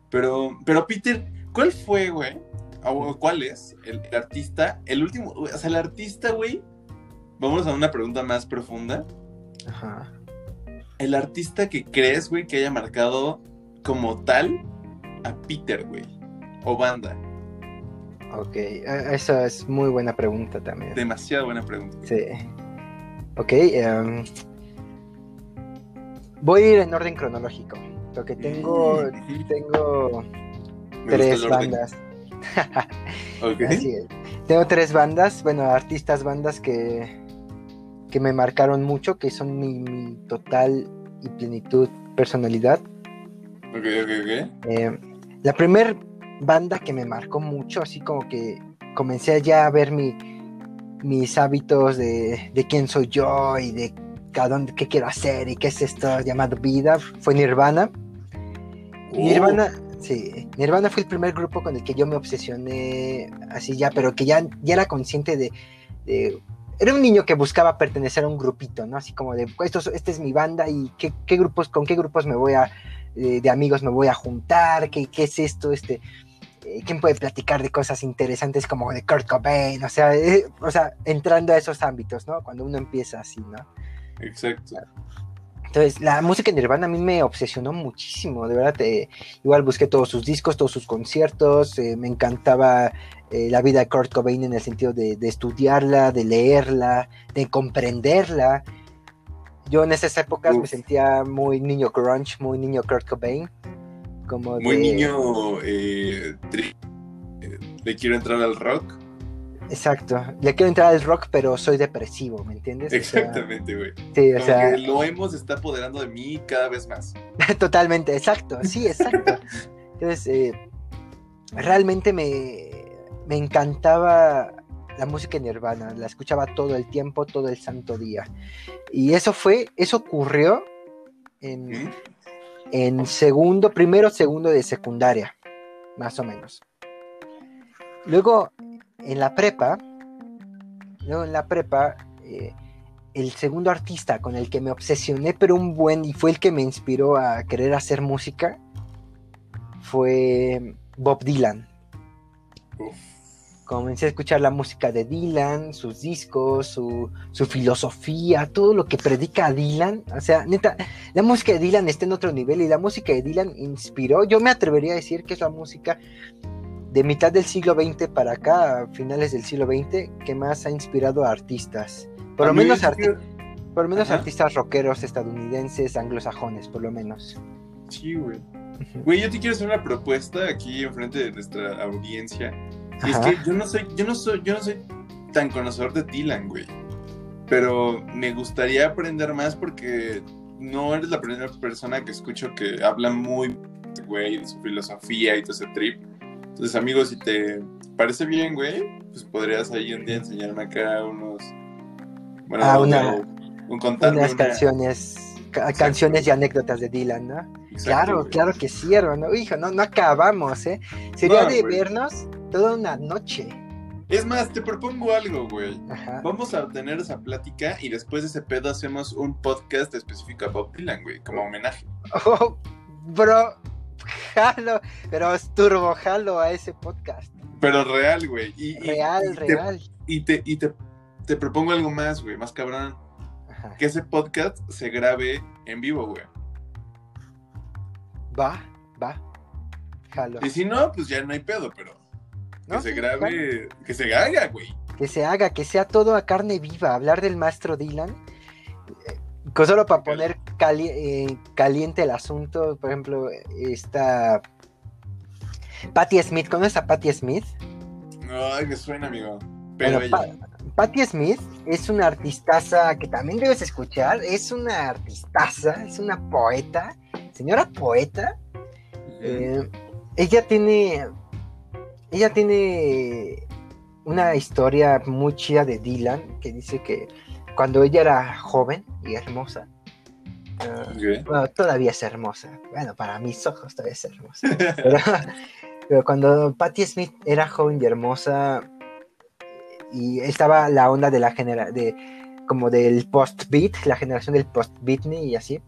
Pero, pero Peter, ¿cuál fue, güey? ¿O cuál es el, el, artista? El último, o sea, el artista, güey. Vamos a una pregunta más profunda. Ajá. El artista que crees, güey, que haya marcado como tal a Peter, güey. O banda. Ok, esa es muy buena pregunta también. Demasiado buena pregunta. Sí. Ok, um, voy a ir en orden cronológico. Porque tengo, tengo tres bandas. okay. Así es. Tengo tres bandas, bueno, artistas bandas que, que me marcaron mucho, que son mi, mi total y plenitud personalidad. Ok, ok, ok. Eh, la primera banda que me marcó mucho, así como que comencé ya a ver mi, mis hábitos de, de quién soy yo y de a dónde, qué quiero hacer y qué es esto llamado vida, fue Nirvana. Oh. Nirvana, sí, Nirvana fue el primer grupo con el que yo me obsesioné así ya, pero que ya, ya era consciente de, de- Era un niño que buscaba pertenecer a un grupito, ¿no? Así como de, esto, es- esta es mi banda y qué, qué grupos, con qué grupos me voy a, eh, de amigos me voy a juntar, qué, qué es esto, este... eh, ¿Quién puede platicar de cosas interesantes como de Kurt Cobain? O sea, eh, o sea, entrando a esos ámbitos, ¿no? Cuando uno empieza así, ¿no? Exacto. Entonces, la música de Nirvana a mí me obsesionó muchísimo, de verdad. eh, igual busqué todos sus discos, todos sus conciertos, eh, me encantaba la vida de Kurt Cobain en el sentido de, de estudiarla, de leerla, de comprenderla. Yo en esas épocas me sentía muy niño grunge, muy niño Kurt Cobain. Como Muy de- niño, eh, tri- le quiero entrar al rock. Exacto. Le quiero entrar al rock, pero soy depresivo, ¿me entiendes? O sea, Exactamente, güey. sí, o Como sea, que lo emo se está apoderando de mí cada vez más. Totalmente, exacto, sí, exacto. Entonces, eh, realmente me, me encantaba la música Nirvana, la escuchaba todo el tiempo, todo el santo día. Y eso fue, eso ocurrió en, ¿Mm? En segundo, primero, segundo de secundaria, más o menos. Luego, en la prepa, luego en la prepa, eh, el segundo artista con el que me obsesioné, pero un buen, y fue el que me inspiró a querer hacer música, fue Bob Dylan. Uf. Comencé a escuchar la música de Dylan, sus discos, su, su filosofía, todo lo que predica Dylan. O sea, neta, la música de Dylan está en otro nivel y la música de Dylan inspiró, yo me atrevería a decir que es la música de mitad del siglo XX para acá, a finales del siglo XX, que más ha inspirado a artistas. Por lo menos, arti- que- por lo menos Ajá. artistas rockeros estadounidenses, anglosajones, por lo menos. Sí, güey. Güey, yo te quiero hacer una propuesta aquí enfrente de nuestra audiencia. Y es Ajá. que yo no soy, yo no soy, yo no soy tan conocedor de Dylan, güey. Pero me gustaría aprender más porque no eres la primera persona que escucho que habla muy, güey, de su filosofía y todo ese trip. Entonces, amigos, si te parece bien, güey, pues podrías ahí un día enseñarme acá unos. Bueno, Ah, una- un contarme Unas una- canciones, ca- canciones y anécdotas de Dylan, ¿no? Exacto, Claro, güey. claro que sí, hermano. Hijo, no, no acabamos, ¿eh? Sería No, de güey. vernos toda una noche. Es más, te propongo algo, güey. Ajá. Vamos a tener esa plática y después de ese pedo hacemos un podcast específico a Bob Dylan, güey, como homenaje. Oh, bro, jalo, pero es turbo jalo a ese podcast. Pero real, güey. Y, Real, y real. y te, y te, te propongo algo más, güey, más cabrón. Ajá. Que ese podcast se grabe en vivo, güey. Va, va. Jalo. Y si no, pues ya no hay pedo, pero que ¿No? se Sí, grabe, que se haga, güey. que se haga, que sea todo a carne viva, hablar del maestro Dylan, eh, solo para poner cali- eh, caliente el asunto, por ejemplo, está Patti Smith, ¿conoces a Patti Smith? Ay, me suena, amigo. Pero Bueno, ella. Pa- Patti Smith es una artistaza que también debes escuchar, es una artistaza, es una poeta, señora poeta, eh, ella tiene. Ella tiene una historia muy chida de Dylan que dice que cuando ella era joven y hermosa. ah, bueno, todavía es hermosa. Bueno, para mis ojos todavía es hermosa. Pero, pero cuando Patti Smith era joven y hermosa y estaba la onda de la genera de como del post-beat, la generación del post-beatnik y así.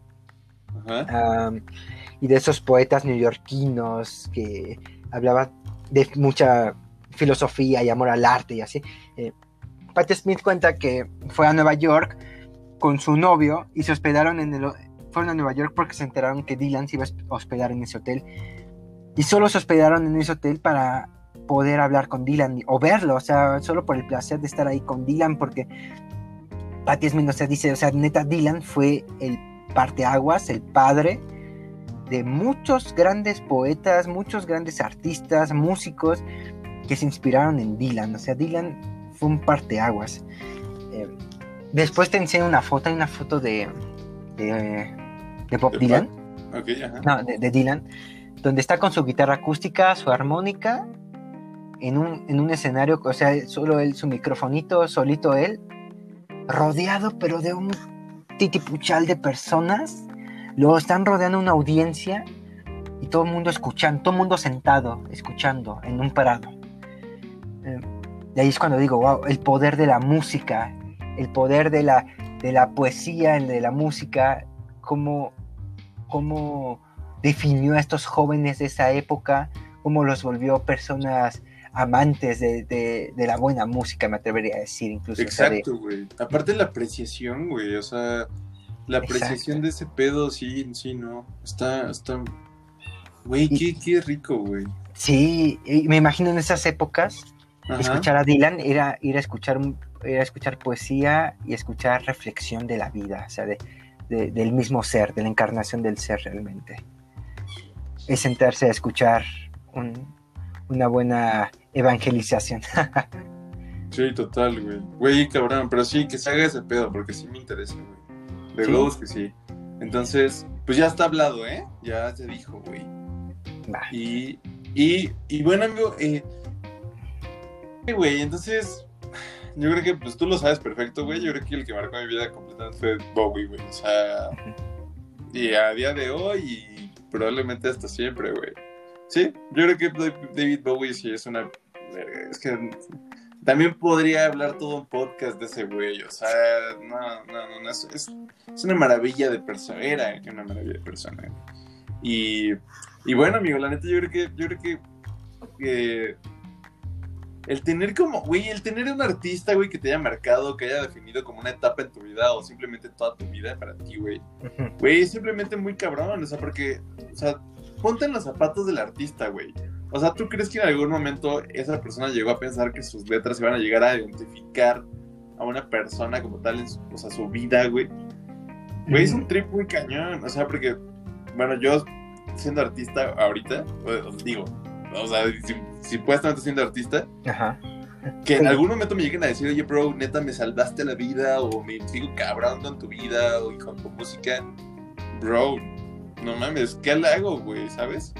Am, y de esos poetas neoyorquinos que hablaban de mucha filosofía y amor al arte y así. Eh, Patti Smith cuenta que fue a Nueva York con su novio y se hospedaron en el... Fueron a Nueva York porque se enteraron que Dylan se iba a hospedar en ese hotel. Y solo se hospedaron en ese hotel para poder hablar con Dylan o verlo, o sea, solo por el placer de estar ahí con Dylan, porque Patti Smith, o sea, dice, o sea, neta, Dylan fue el parteaguas, el padre de muchos grandes poetas, muchos grandes artistas, músicos que se inspiraron en Dylan. O sea, Dylan fue un parteaguas. Eh, después te enseño una foto, hay una foto de, de, de Bob ¿De Dylan. Ok, ajá. No, de, de Dylan. donde está con su guitarra acústica, su armónica, en un, en un escenario, o sea, solo él, su microfonito, solito él, rodeado pero de un titipuchal de personas, lo están rodeando una audiencia y todo el mundo escuchando, todo el mundo sentado, escuchando en un parado. Eh, y ahí es cuando digo, wow, el poder de la música, el poder de la, de la poesía, de la música, cómo, cómo definió a estos jóvenes de esa época, cómo los volvió personas amantes de, la buena música, me atrevería a decir, incluso. Exacto, güey. Aparte la apreciación, güey, o sea, la apreciación de ese pedo, sí, sí, no. Está, está. Güey, qué, qué, rico, güey. Sí, me imagino en esas épocas, escuchar a Dylan era ir a escuchar, era escuchar poesía y escuchar reflexión de la vida, o sea, de, del mismo ser, de la encarnación del ser realmente. Es sentarse a escuchar una buena evangelización. sí, total, güey. Güey, cabrón, pero sí, que se haga ese pedo, porque sí me interesa, güey. De ¿Sí? que sí. Entonces, pues ya está hablado, ¿eh? Ya se dijo, güey. Y, y, y bueno, amigo, eh, güey, entonces, yo creo que pues tú lo sabes perfecto, güey. Yo creo que el que marcó mi vida completamente fue Bowie, güey. O sea, y a día de hoy y probablemente hasta siempre, güey. Sí, yo creo que David Bowie sí es una es que también podría hablar todo un podcast de ese güey, o sea, no, no, no, es, es, una maravilla de persona, era una maravilla de persona. Y, y bueno, amigo, la neta, yo creo que, yo creo que, el tener como, güey, el tener un artista, güey, que te haya marcado, que haya definido como una etapa en tu vida o simplemente toda tu vida para ti, güey, güey, es simplemente muy cabrón, o sea, porque, o sea, ponte en los zapatos del artista, güey. O sea, ¿tú crees que en algún momento esa persona llegó a pensar que sus letras iban a llegar a identificar a una persona como tal en su, o sea, su vida, güey? Güey, es un trip muy cañón. O sea, porque, bueno, yo siendo artista ahorita, os digo, o sea, si, si estar siendo artista, que en algún momento me lleguen a decir, oye, bro, neta, me salvaste la vida, o me sigo cabrando en tu vida, o con tu música, bro, no mames, ¿qué hago, güey? ¿Sabes?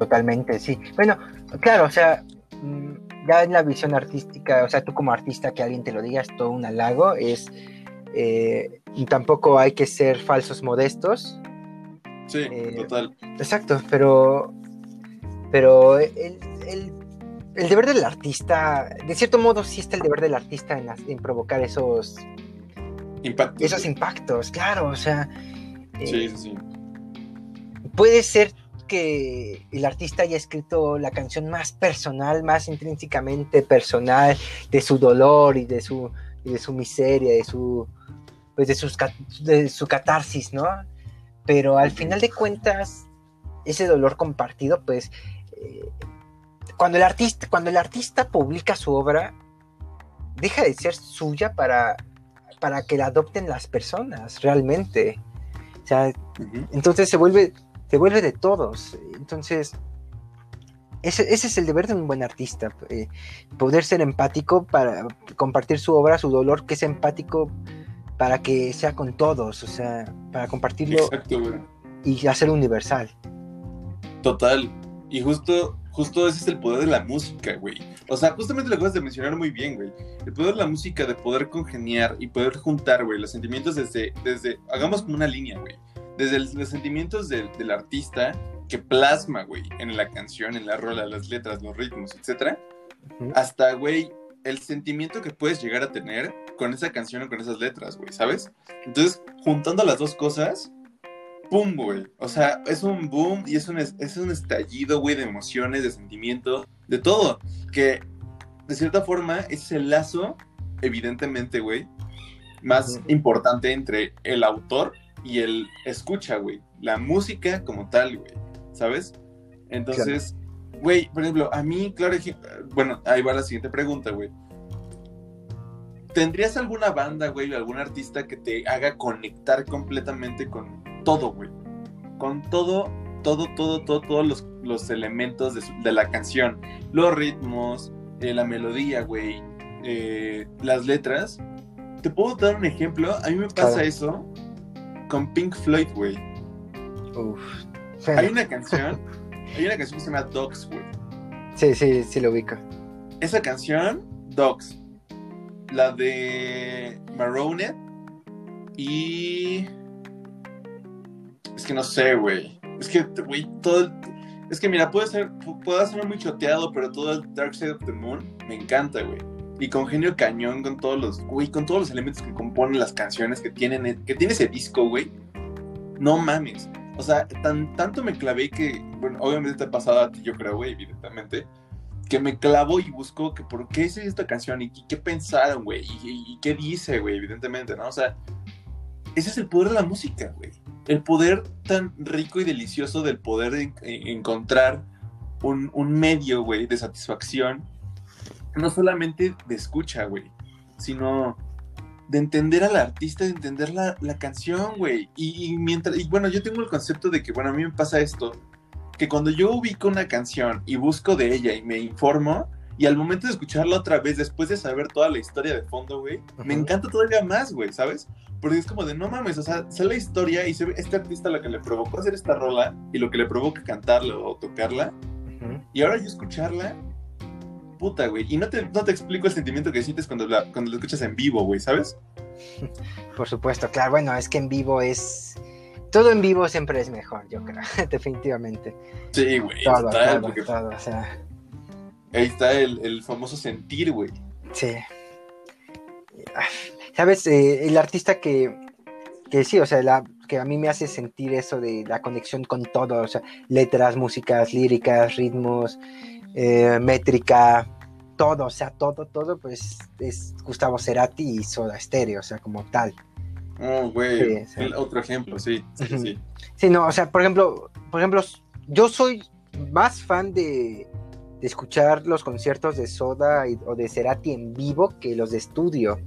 Totalmente, sí. Bueno, claro, o sea, mm, ya en la visión artística, o sea, tú como artista que alguien te lo diga es todo un halago, es... Eh, tampoco hay que ser falsos modestos. Sí, eh, total. Exacto, pero... Pero el, el, deber del artista, de cierto modo sí está el deber del artista en, en provocar esos... Impactos. Esos impactos, claro, o sea... sí, sí, sí. Puede ser que el artista haya escrito la canción más personal, más intrínsecamente personal de su dolor y de su, de su miseria, de su, pues de, sus, de su catarsis, ¿no? Pero al final de cuentas, ese dolor compartido, pues, eh, cuando, el artista, cuando el artista publica su obra, deja de ser suya para, para que la adopten las personas, realmente. O sea, entonces se vuelve se vuelve de todos. Entonces, ese, es el deber de un buen artista, eh, poder ser empático para compartir su obra, su dolor, que es empático para que sea con todos, o sea, para compartirlo y hacerlo universal. Total. Y justo, justo ese es el poder de la música, güey. O sea, justamente lo acabas de mencionar muy bien, güey. El poder de la música, de poder congeniar y poder juntar, güey, los sentimientos desde, desde, hagamos como una línea, güey desde los sentimientos del, artista que plasma, güey, en la canción, en la rola, las letras, los ritmos, etcétera, hasta, güey, el sentimiento que puedes llegar a tener con esa canción o con esas letras, güey, ¿sabes? Entonces, juntando las dos cosas, ¡pum, güey! O sea, es un boom y es un, es un estallido, güey, de emociones, de sentimientos, de todo. Que, de cierta forma, es el lazo, evidentemente, güey, más importante entre el autor y el escucha, güey. La música como tal, güey. ¿Sabes? Entonces, güey, por ejemplo, a mí, claro, bueno, ahí va la siguiente pregunta, güey. ¿Tendrías alguna banda, güey, o algún artista que te haga conectar completamente con todo, güey? Con todo, todo, todo, todo, todos los, los elementos de, la canción. Los ritmos, eh, la melodía, güey, eh, las letras. ¿Te puedo dar un ejemplo? A mí me pasa eso con Pink Floyd, güey. Hay una canción Hay una canción que se llama Dogs, güey. Sí, sí, sí lo ubico. Esa canción, Dogs. La de Maronet y... Es que no sé, güey. Es que, güey, todo el... Es que mira, puede ser, puede ser muy choteado, pero todo el Dark Side of the Moon me encanta, güey. Y con genio cañón, con todos los, güey, con todos los elementos que componen las canciones que tienen, que tiene ese disco, güey. No mames. O sea, tan, tanto me clavé que, bueno, obviamente te ha pasado a ti, yo creo, güey, evidentemente, que me clavo y busco que por qué es esta canción y, qué pensaron, güey, y, qué dice, güey, evidentemente, ¿no? O sea, ese es el poder de la música, güey. El poder tan rico y delicioso del poder encontrar un, un medio, güey, de satisfacción, no solamente de escucha, güey, sino de entender al artista, de entender la, la canción, güey. Y, mientras, y bueno, yo tengo el concepto de que, bueno, a mí me pasa esto, que cuando yo ubico una canción y busco de ella y me informo, y al momento de escucharla otra vez, después de saber toda la historia de fondo, güey, me encanta todavía más, güey, ¿sabes? Porque es como de, no mames, o sea, sé la historia y se ve este artista lo que le provocó hacer esta rola y lo que le provoca cantarla o tocarla. Y ahora yo escucharla, puta, güey. Y no te, no te explico el sentimiento que sientes cuando, la, cuando lo escuchas en vivo, güey, ¿sabes? Por supuesto, claro. Bueno, es que en vivo es. Todo en vivo siempre es mejor, yo creo, definitivamente. Sí, güey. Todo, todo, todo, o sea... Ahí está el, el famoso sentir, güey. Sí. Sabes, eh, el artista que, que sí, o sea, la, que a mí me hace sentir eso de la conexión con todo, o sea, letras, músicas, líricas, ritmos, eh, métrica, todo, o sea, todo, todo, pues es Gustavo Cerati y Soda Stereo, o sea, como tal. Oh, güey, otro ejemplo, sí, sí, sí. no, o sea, por ejemplo, por ejemplo, yo soy más fan de, de escuchar los conciertos de Soda o de Cerati en vivo que los de estudio,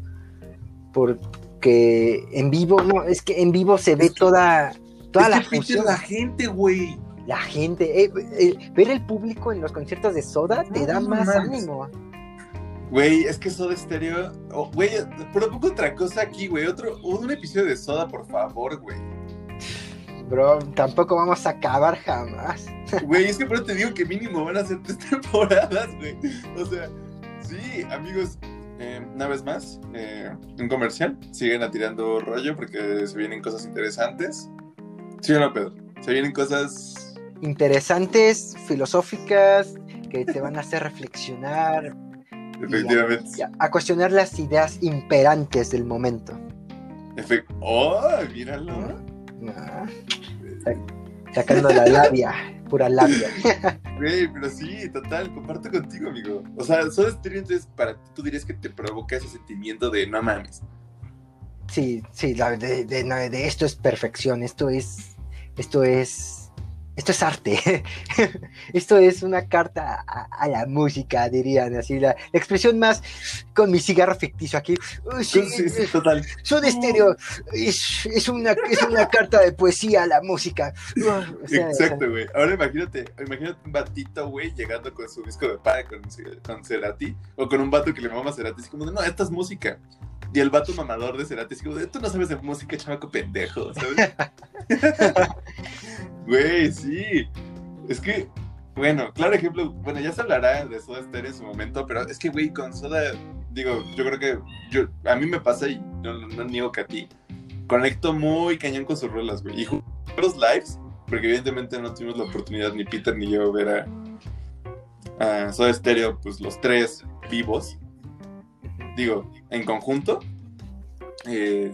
porque en vivo, no, es que en vivo se ve toda, toda la función. la gente, güey la gente, eh, eh, ver el público en los conciertos de Soda te da más ánimo. Güey, es que Soda Stereo. Oh, güey, propongo otra cosa aquí, güey. Otro, un episodio de Soda, por favor, güey. Bro, tampoco vamos a acabar jamás. Güey, es que por eso te digo que mínimo van a ser tres temporadas, güey. O sea, sí, amigos. Eh, una vez más, un comercial. Siguen atirando rollo porque se vienen cosas interesantes. ¿Sí o no, Pedro? Se vienen cosas interesantes, filosóficas, que te van a hacer reflexionar. Efectivamente. A, cuestionar las ideas imperantes del momento. ¡Oh! Míralo. Sacando la labia, pura labia. Güey, pero sí, total, comparto contigo, amigo. O sea, solo entonces para ti tú dirías que te provoca ese sentimiento de no mames. Sí, sí, de, de, de esto es perfección, esto es, esto es esto es arte, esto es una carta a, la música, dirían así, la, expresión más con mi cigarro ficticio aquí. sí, sí, sí, total. Son estéreo, es, una, es una carta de poesía a la música. Exacto, güey. Ahora imagínate, imagínate un batito, güey, llegando con su disco de padre con, con Cerati, o con un vato que le mama a Cerati, así como, no, esta es música. Y el vato mamador de Cerati, así como, tú no sabes de música, chamaco pendejo, ¿sabes? Güey, sí. Es que, bueno, claro ejemplo, bueno, ya se hablará de Soda Stereo en su momento, pero es que, güey, con Soda, digo, yo creo que yo, a mí me pasa y no, no, niego que a ti, conecto muy cañón con sus rolas, güey. Y los lives, porque evidentemente no tuvimos la oportunidad, ni Peter ni yo, ver a, a Soda Stereo, pues los tres vivos, digo, en conjunto. Eh,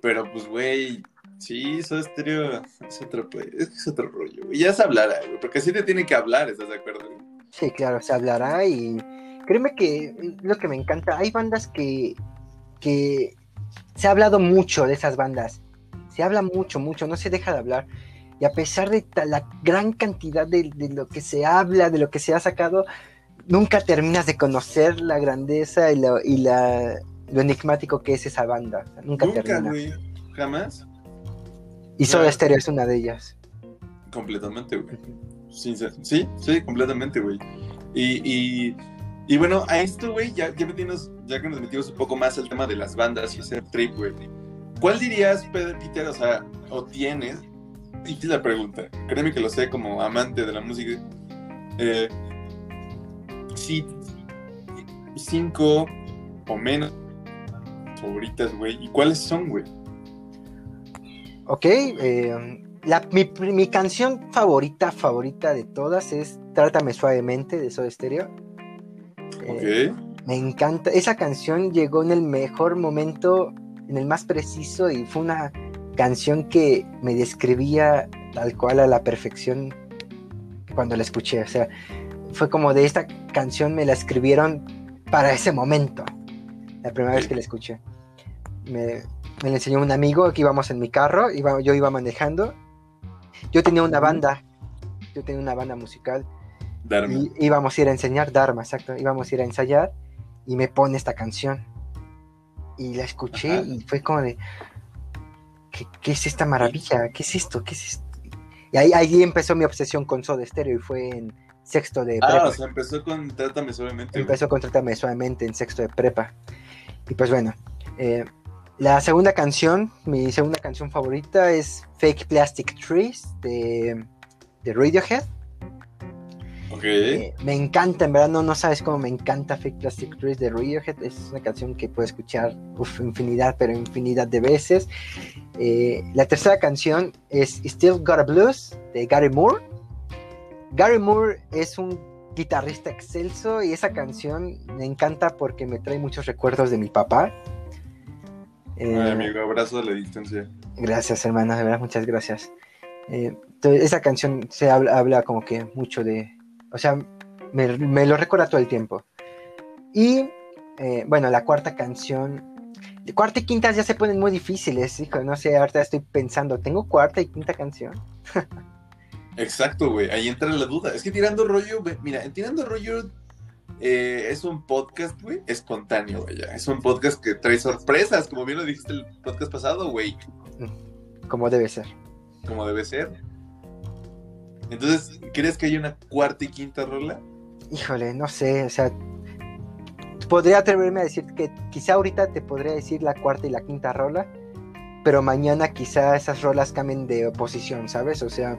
pero pues, güey, Sí, Soda Stereo es otro, es, otro rollo. Y ya se hablará, porque sí te tiene que hablar, ¿estás de acuerdo? Sí, claro, se hablará y créeme que lo que me encanta, hay bandas que, que se ha hablado mucho de esas bandas, se habla mucho, mucho, no se deja de hablar. Y a pesar de la gran cantidad de, lo que se habla, de lo que se ha sacado, nunca terminas de conocer la grandeza y lo, y la, lo enigmático que es esa banda. Nunca, nunca terminas. Jamás. Y Soda Stereo es una de ellas. Completamente, güey. Sí, sí, completamente, güey. Y, y, bueno, a esto, güey, ya, ya, ya que nos metimos un poco más al tema de las bandas y ese trip, güey. ¿Cuál dirías, Peter, o sea, o tienes y te la pregunta, créeme que lo sé como amante de la música. Eh, sí, cinco o menos favoritas, güey. ¿Y cuáles son, güey? Ok, eh, la, mi, mi, canción favorita, favorita de todas es Trátame Suavemente de Soda Stereo. Eh, ok. Me encanta. Esa canción llegó en el mejor momento, en el más preciso, y fue una canción que me describía tal cual a la perfección cuando la escuché. O sea, fue como de esta canción me la escribieron para ese momento. La primera vez que la escuché. Me, me la enseñó un amigo que íbamos en mi carro, iba, yo iba manejando. Yo tenía una banda, yo tenía una banda musical. Dharma. Y íbamos a ir a enseñar, Dharma, exacto. Íbamos a ir a ensayar y me pone esta canción. Y la escuché Ajá. y fue como de, ¿qué, ¿qué, es esta maravilla? ¿Qué es esto? ¿Qué es esto? Y ahí, ahí empezó mi obsesión con Soda Stereo y fue en sexto de prepa. Ah, o sea, empezó con Trátame suavemente. Empezó con Trátame Suavemente en sexto de prepa. Y pues bueno, eh, la segunda canción, mi segunda canción favorita es Fake Plastic Trees de, de Radiohead. Ok. Eh, me encanta, en verdad no, no sabes cómo me encanta Fake Plastic Trees de Radiohead. Es una canción que puedo escuchar uf, infinidad, pero infinidad de veces. Eh, la tercera canción es Still Got a Blues de Gary Moore. Gary Moore es un guitarrista excelso y esa canción me encanta porque me trae muchos recuerdos de mi papá. Eh, Ay, amigo, abrazo a la distancia. Gracias, hermano, de verdad, muchas gracias. Eh, entonces, esa canción se habla, habla, como que mucho de. O sea, me, me lo recuerda todo el tiempo. Y eh, bueno, la cuarta canción. Cuarta y quinta ya se ponen muy difíciles, hijo. No sé, ahorita estoy pensando, ¿tengo cuarta y quinta canción? Exacto, güey. Ahí entra la duda. Es que tirando rollo, mira, en tirando rollo eh, es un podcast, güey, espontáneo, güey. Es un podcast que trae sorpresas, como bien lo dijiste el podcast pasado, güey. Como debe ser. Como debe ser. Entonces, ¿crees que hay una cuarta y quinta rola? Híjole, no sé, o sea. Podría atreverme a decir que quizá ahorita te podría decir la cuarta y la quinta rola, pero mañana quizá esas rolas cambien de posición, ¿sabes? O sea,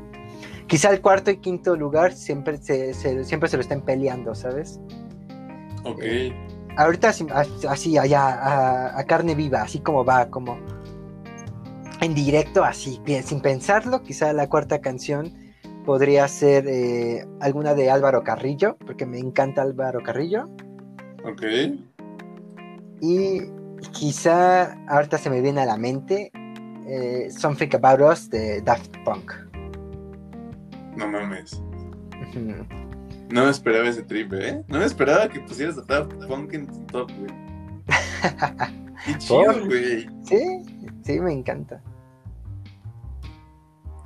quizá el cuarto y quinto lugar siempre se, se- siempre se lo estén peleando, ¿sabes? Ok. Ahorita así, así allá, a, a carne viva, así como va, como en directo, así, bien, sin pensarlo, quizá la cuarta canción podría ser eh, alguna de Álvaro Carrillo, porque me encanta Álvaro Carrillo. Ok. Y quizá ahorita se me viene a la mente eh, Something About Us de Daft Punk. No mames. No me esperaba ese trip, ¿eh? No me esperaba que pusieras a Daft Punk en tu top, güey. Qué chido, güey. Sí, sí, me encanta.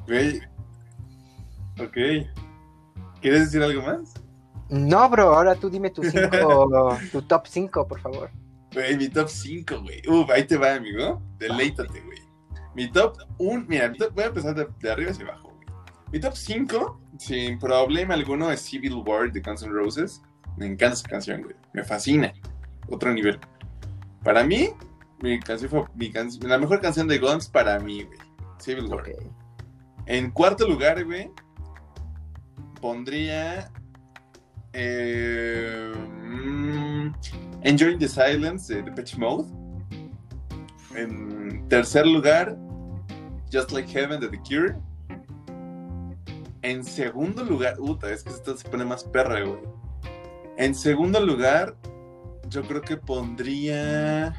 Güey. Ok. ¿Quieres decir algo más? No, bro, ahora tú dime tu, cinco, tu top 5, por favor. Güey, mi top 5, güey. Uf, ahí te va, amigo. Deleítate, güey. Mi top 1, mira, mi top- voy a empezar de, de arriba hacia abajo. Mi top 5, sin problema alguno, es Civil War de Guns N' Roses. Me encanta esa canción, güey. Me fascina. Otro nivel. Para mí, mi canción, fue- mi can- la mejor canción de Guns para mí, güey. Civil War. Ok. En cuarto lugar, güey, pondría. eh, mm, Enjoying the Silence de Depeche Mode. En tercer lugar, Just Like Heaven de The Cure. En segundo lugar, puta, es que esta se pone más perra, güey. En segundo lugar, yo creo que pondría.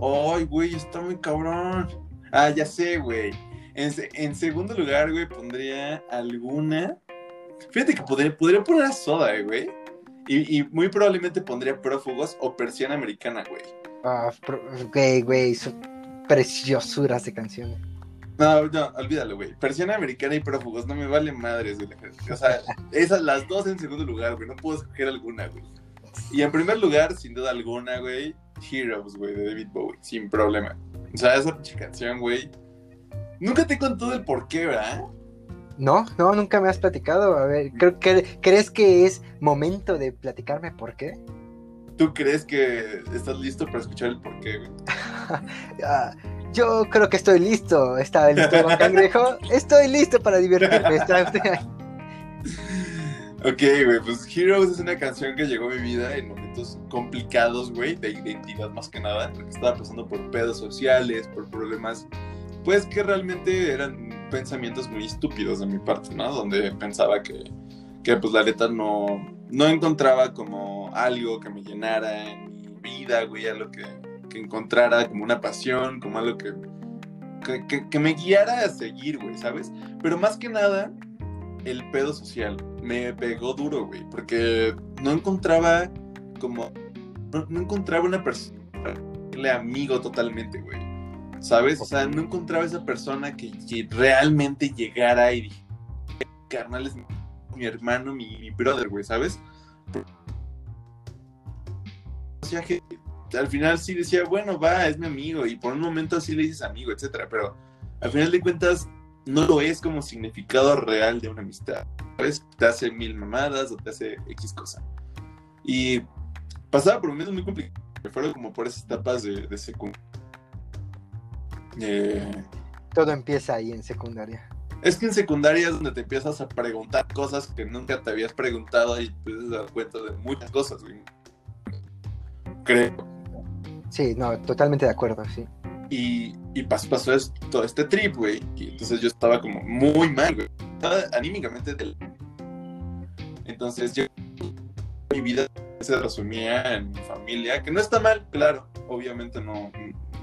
Ay, güey, está muy cabrón. Ah, ya sé, güey. En, se- en segundo lugar, güey, pondría alguna. Fíjate que podría, podría poner a Soda, eh, güey. Y, muy probablemente pondría Prófugos o Persiana Americana, güey. Ah, Güey, güey, son preciosuras de canciones. No, no, olvídalo, güey. Persiana Americana y Prófugos, no me vale madres, güey. O sea, esas las dos en segundo lugar, güey. No puedo escoger alguna, güey. Y en primer lugar, sin duda alguna, güey, Heroes, güey, de David Bowie, sin problema. O sea, esa canción, güey. Nunca te contó el por qué, ¿verdad? No, no, nunca me has platicado. A ver, creo que ¿crees que es momento de platicarme por qué? ¿Tú crees que estás listo para escuchar el por qué, güey? Ah, Yo creo que estoy listo. ¿Está listo, Juan Cangrejo? Estoy listo para divertirme. ¿Está usted ahí? Ok, güey, pues Heroes es una canción que llegó a mi vida en momentos complicados, güey, de identidad más que nada, porque estaba pasando por pedos sociales, por problemas, pues que realmente eran pensamientos muy estúpidos de mi parte, ¿no? Donde pensaba que, que pues la letra no, no encontraba como algo que me llenara en mi vida, güey, algo que, encontrara como una pasión, como algo que, que, me guiara a seguir, güey, ¿sabes? Pero más que nada, el pedo social me pegó duro, güey, porque no encontraba como, no, encontraba una persona, le amigo totalmente, güey, ¿sabes? O sea, no encontraba esa persona que, realmente llegara y dije, carnal es mi, mi hermano, mi, mi brother, güey, ¿sabes? O sea, que al final sí decía, bueno, va, es mi amigo, y por un momento sí le dices amigo, etcétera, pero al final de cuentas no lo es como significado real de una amistad. ¿Sabes? Te hace mil mamadas o te hace X cosa. Y pasaba por momentos muy complicados. Fueron como por esas etapas de, de secundaria. Eh, Todo empieza ahí en secundaria. es que en secundaria es donde te empiezas a preguntar cosas que nunca te habías preguntado y te dar cuenta de muchas cosas, güey. Creo. Sí, no, totalmente de acuerdo, sí. Y, y pas- pasó esto, todo este trip, güey. Entonces yo estaba como muy mal, güey. Estaba anímicamente del... Entonces yo... Mi vida se resumía en mi familia, que no está mal, claro. Obviamente no...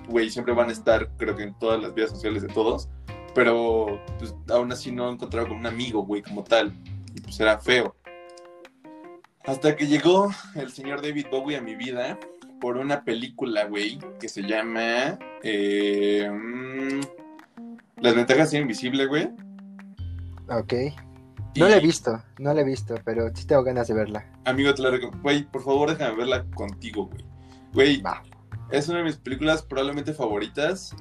Güey, siempre van a estar, creo que en todas las vidas sociales de todos. Pero pues aún así no encontraba como un amigo, güey, como tal. Y pues era feo. Hasta que llegó el señor David Bowie a mi vida por una película, güey, que se llama eh, mm, Las ventajas de invisible, güey. Ok. Y, No la he visto, no la he visto, pero sí tengo ganas de verla. Amigo, te la recomiendo. Güey, por favor, déjame verla contigo, güey. Güey, es una de mis películas probablemente favoritas.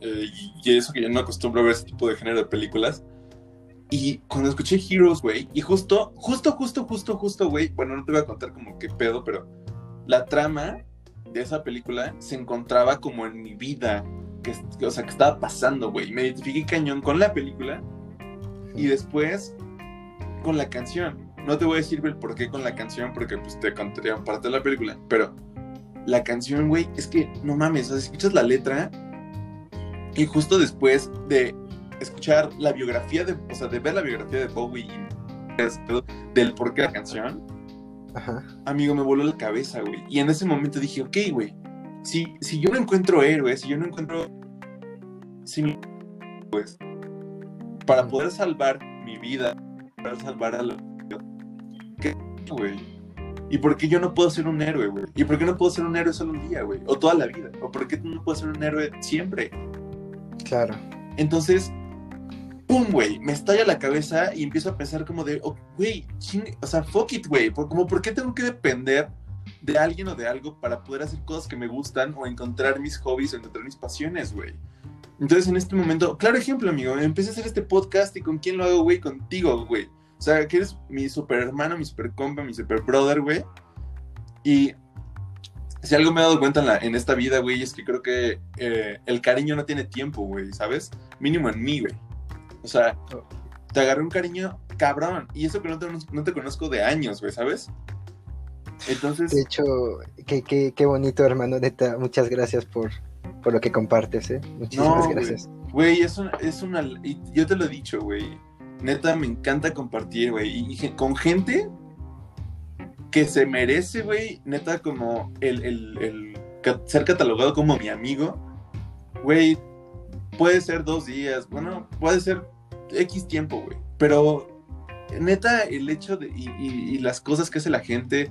eh, y, y eso que yo no acostumbro a ver ese tipo de género de películas. Y cuando escuché Heroes, güey, y justo, justo, justo, justo, justo, güey, bueno, no te voy a contar como qué pedo, pero la trama de esa película se encontraba como en mi vida, que, o sea, que estaba pasando, güey. Me identifiqué cañón con la película y después con la canción. No te voy a decir el por qué con la canción, porque pues te contaría parte de la película, pero la canción, güey, es que no mames, o sea, escuchas la letra y justo después de escuchar la biografía de, o sea, de ver la biografía de Bowie y del por qué la canción, Ajá. amigo, me voló la cabeza, güey. Y en ese momento dije, ok, güey, si, si yo no encuentro héroes, si yo no encuentro... Si, pues, para poder salvar mi vida, para salvar a la... ¿Qué, güey? ¿Y por qué yo no puedo ser un héroe, güey? ¿Y por qué no puedo ser un héroe solo un día, güey? O toda la vida. ¿O por qué tú no puedes ser un héroe siempre? Claro. Entonces, ¡pum, güey! Me estalla la cabeza y empiezo a pensar como de, oh, güey, ching- o sea, fuck it, güey. Por- Como, ¿por qué tengo que depender de alguien o de algo para poder hacer cosas que me gustan o encontrar mis hobbies o encontrar mis pasiones, güey? Entonces, en este momento, claro ejemplo, amigo, empecé a hacer este podcast y ¿con quién lo hago, güey? Contigo, güey. O sea, que eres mi super hermano, mi super compa, mi super brother, güey. Y si algo me he dado cuenta en, la- en esta vida, güey, es que creo que eh, el cariño no tiene tiempo, güey, ¿sabes? Mínimo en mí, güey. O sea, te agarré un cariño cabrón. Y eso que no te, no te conozco de años, güey, ¿sabes? Entonces, De hecho, qué, qué, qué bonito, hermano, neta. Muchas gracias por, por lo que compartes, ¿eh? Muchísimas No, gracias. güey, es una, es una. yo te lo he dicho, güey. Neta, me encanta compartir, güey. Y, y con gente que se merece, güey, neta, como el, el, el ser catalogado como mi amigo, güey, puede ser dos días, bueno, puede ser X tiempo, güey. Pero, neta, el hecho de. Y, las cosas que hace la gente.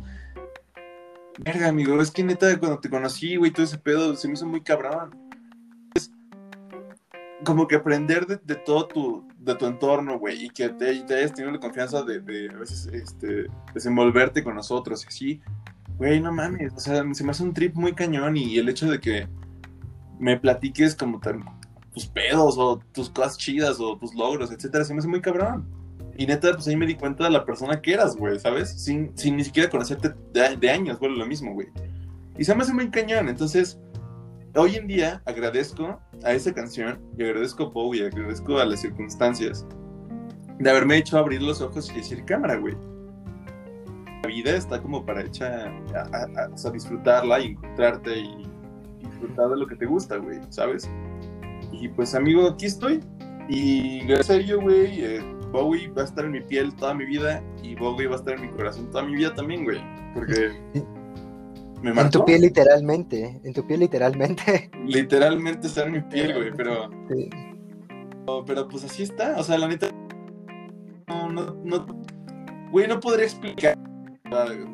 Verga, amigo, es que neta, cuando te conocí, güey, todo ese pedo se me hizo muy cabrón. Es como que aprender de, todo tu, de tu entorno, güey, y que te, te hayas tenido la confianza de, de a veces este, desenvolverte con nosotros y así. Güey, no mames, o sea, se me hace un trip muy cañón y el hecho de que me platiques como tan, tus pedos o tus cosas chidas o tus logros, etcétera, se me hace muy cabrón. Y neta, pues ahí me di cuenta de la persona que eras, güey, ¿sabes? Sin, sin ni siquiera conocerte de, de años, güey, lo mismo, güey. Y se me hace muy cañón, entonces, hoy en día agradezco a esa canción y agradezco a Bowie, agradezco a las circunstancias de haberme hecho abrir los ojos y decir, cámara, güey. La vida está como para hecha a, disfrutarla y encontrarte y, disfrutar de lo que te gusta, güey, ¿sabes? Y pues, amigo, aquí estoy. Y gracias a ello, güey, eh, Bowie va a estar en mi piel toda mi vida y Bowie va a estar en mi corazón toda mi vida también, güey. Porque me En tu piel literalmente, en tu piel literalmente. Literalmente está en mi piel, güey, pero... Pero pues así está, o sea, la neta... No, no, no... Güey, no podría explicar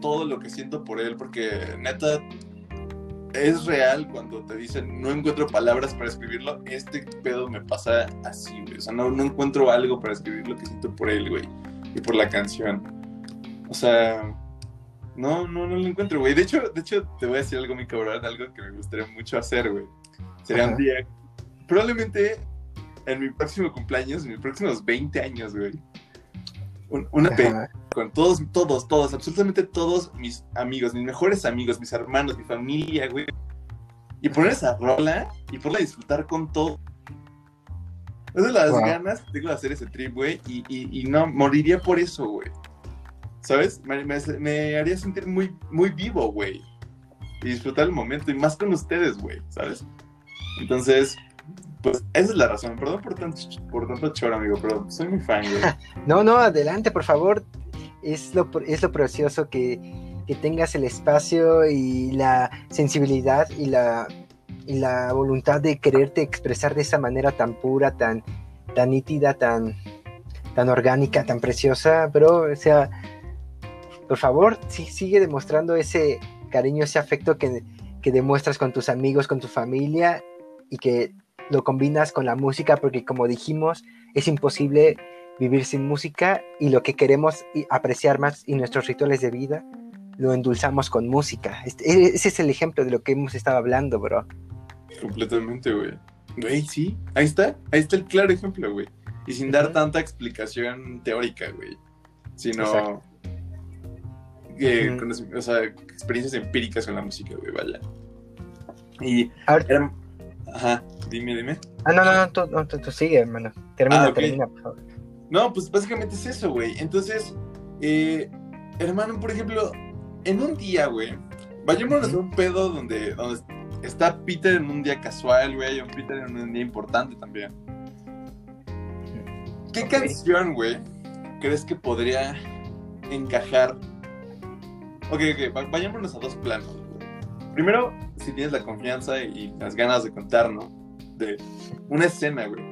todo lo que siento por él porque neta es real cuando te dicen no encuentro palabras para escribirlo, este pedo me pasa así, güey. O sea, no, no encuentro algo para escribir lo que siento por él, güey. Y por la canción. O sea, no, no, no lo encuentro, güey. De hecho, de hecho, te voy a decir algo muy cabrón, algo que me gustaría mucho hacer, güey. Sería un día, probablemente en mi próximo cumpleaños, en mis próximos 20 años, güey. Una pena con todos, todos, todos, absolutamente todos mis amigos, mis mejores amigos, mis hermanos, mi familia, güey. Y poner esa rola y poderla disfrutar con todo. Esas las ganas tengo de hacer ese trip, güey, y, y, no, moriría por eso, güey. ¿Sabes? Me, haría sentir muy, muy vivo, güey. Y disfrutar el momento, y más con ustedes, güey, ¿sabes? Entonces, pues esa es la razón. Perdón por tanto, por tanto choro, amigo, pero soy muy fan, no, no, adelante, por favor es lo, es lo precioso que, que, tengas el espacio y la sensibilidad y la, y la voluntad de quererte expresar de esa manera tan pura, tan, tan nítida, tan, tan orgánica, tan preciosa, pero, o sea, por favor, sigue demostrando ese cariño, ese afecto que, que demuestras con tus amigos, con tu familia y que lo combinas con la música, porque como dijimos, es imposible vivir sin música y lo que queremos apreciar más y nuestros rituales de vida lo endulzamos con música. Este, e, ese es el ejemplo de lo que hemos estado hablando, bro. Completamente, güey. Güey, sí, ahí está, ahí está el claro ejemplo, güey. Y sin dar tanta explicación teórica, güey. Sino, eh, o sea, experiencias empíricas con la música, güey, vaya. Y... Ajá, dime, dime. Ah, no, no, no, tú, sigue, hermano. Termina, ah, termina, por favor. No, pues básicamente es eso, güey. Entonces, eh, hermano, por ejemplo, en un día, güey, vayámonos a un pedo donde, donde está Peter en un día casual, güey, y un Peter en un día importante también. ¿Qué canción, güey, crees que podría encajar? Ok, ok, vayámonos a dos planos. Primero, si tienes la confianza y las ganas de contar, ¿no? De una escena, güey,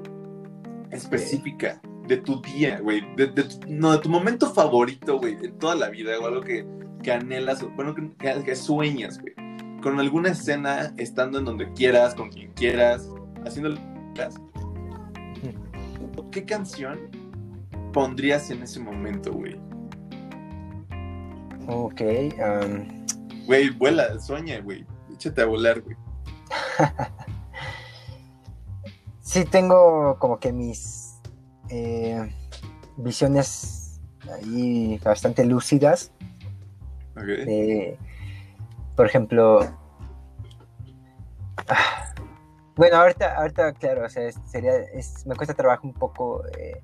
específica de tu día, güey, de, no, de tu momento favorito, güey, en toda la vida, o algo que, que anhelas, bueno, que, sueñas, güey, con alguna escena, estando en donde quieras, con quien quieras, haciendo lo. ¿Qué canción pondrías en ese momento, güey? Ok. Güey, vuela, sueña, güey. Échate a volar, güey. sí, tengo como que mis eh, visiones ahí bastante lúcidas. Eh, por ejemplo, ah, bueno, ahorita, ahorita, claro, o sea, sería, me cuesta trabajo un poco eh,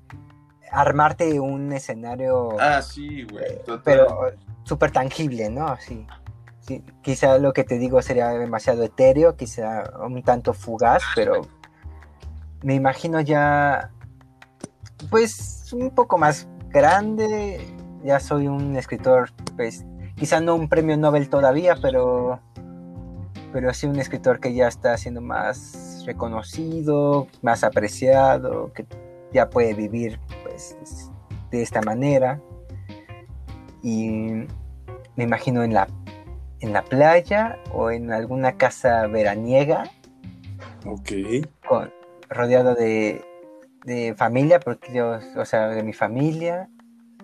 armarte un escenario. Ah, sí, güey. pero súper tangible, ¿no? Sí. Sí. Quizá lo que te digo sería demasiado etéreo, quizá un tanto fugaz, pero me imagino ya pues un poco más grande. Ya soy un escritor, pues quizá no un premio Nobel todavía, pero, pero sí un escritor que ya está siendo más reconocido, más apreciado, que ya puede vivir pues de esta manera. Y me imagino en la, en la playa o en alguna casa veraniega. Ok. Con, rodeado de, de familia, porque yo, o sea, de mi familia,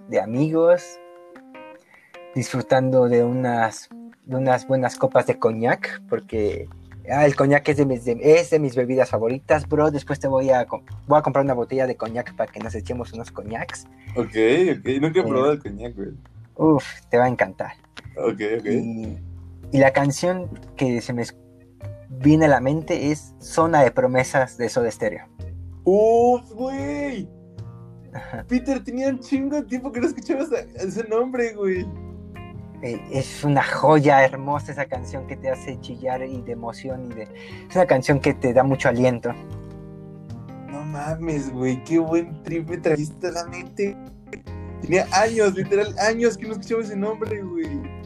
de amigos, disfrutando de unas, de unas buenas copas de coñac, porque ah, el coñac es de, mis, es de mis bebidas favoritas, bro. Después te voy a, voy a comprar una botella de coñac para que nos echemos unos coñacs. Ok, ok, nunca he probado el coñac, güey. Uf, te va a encantar. Ok, ok. Y, y la canción que se me viene a la mente es Zona de Promesas de Soda Stereo. ¡Uf, güey! Peter, tenía un chingo de tiempo que no escuchaba ese nombre, güey. Eh, es una joya hermosa esa canción que te hace chillar y de emoción y de... Es una canción que te da mucho aliento. No mames, güey, qué buen trip me trajiste a la mente. Tenía años, literal, años que no escuchaba ese nombre, güey.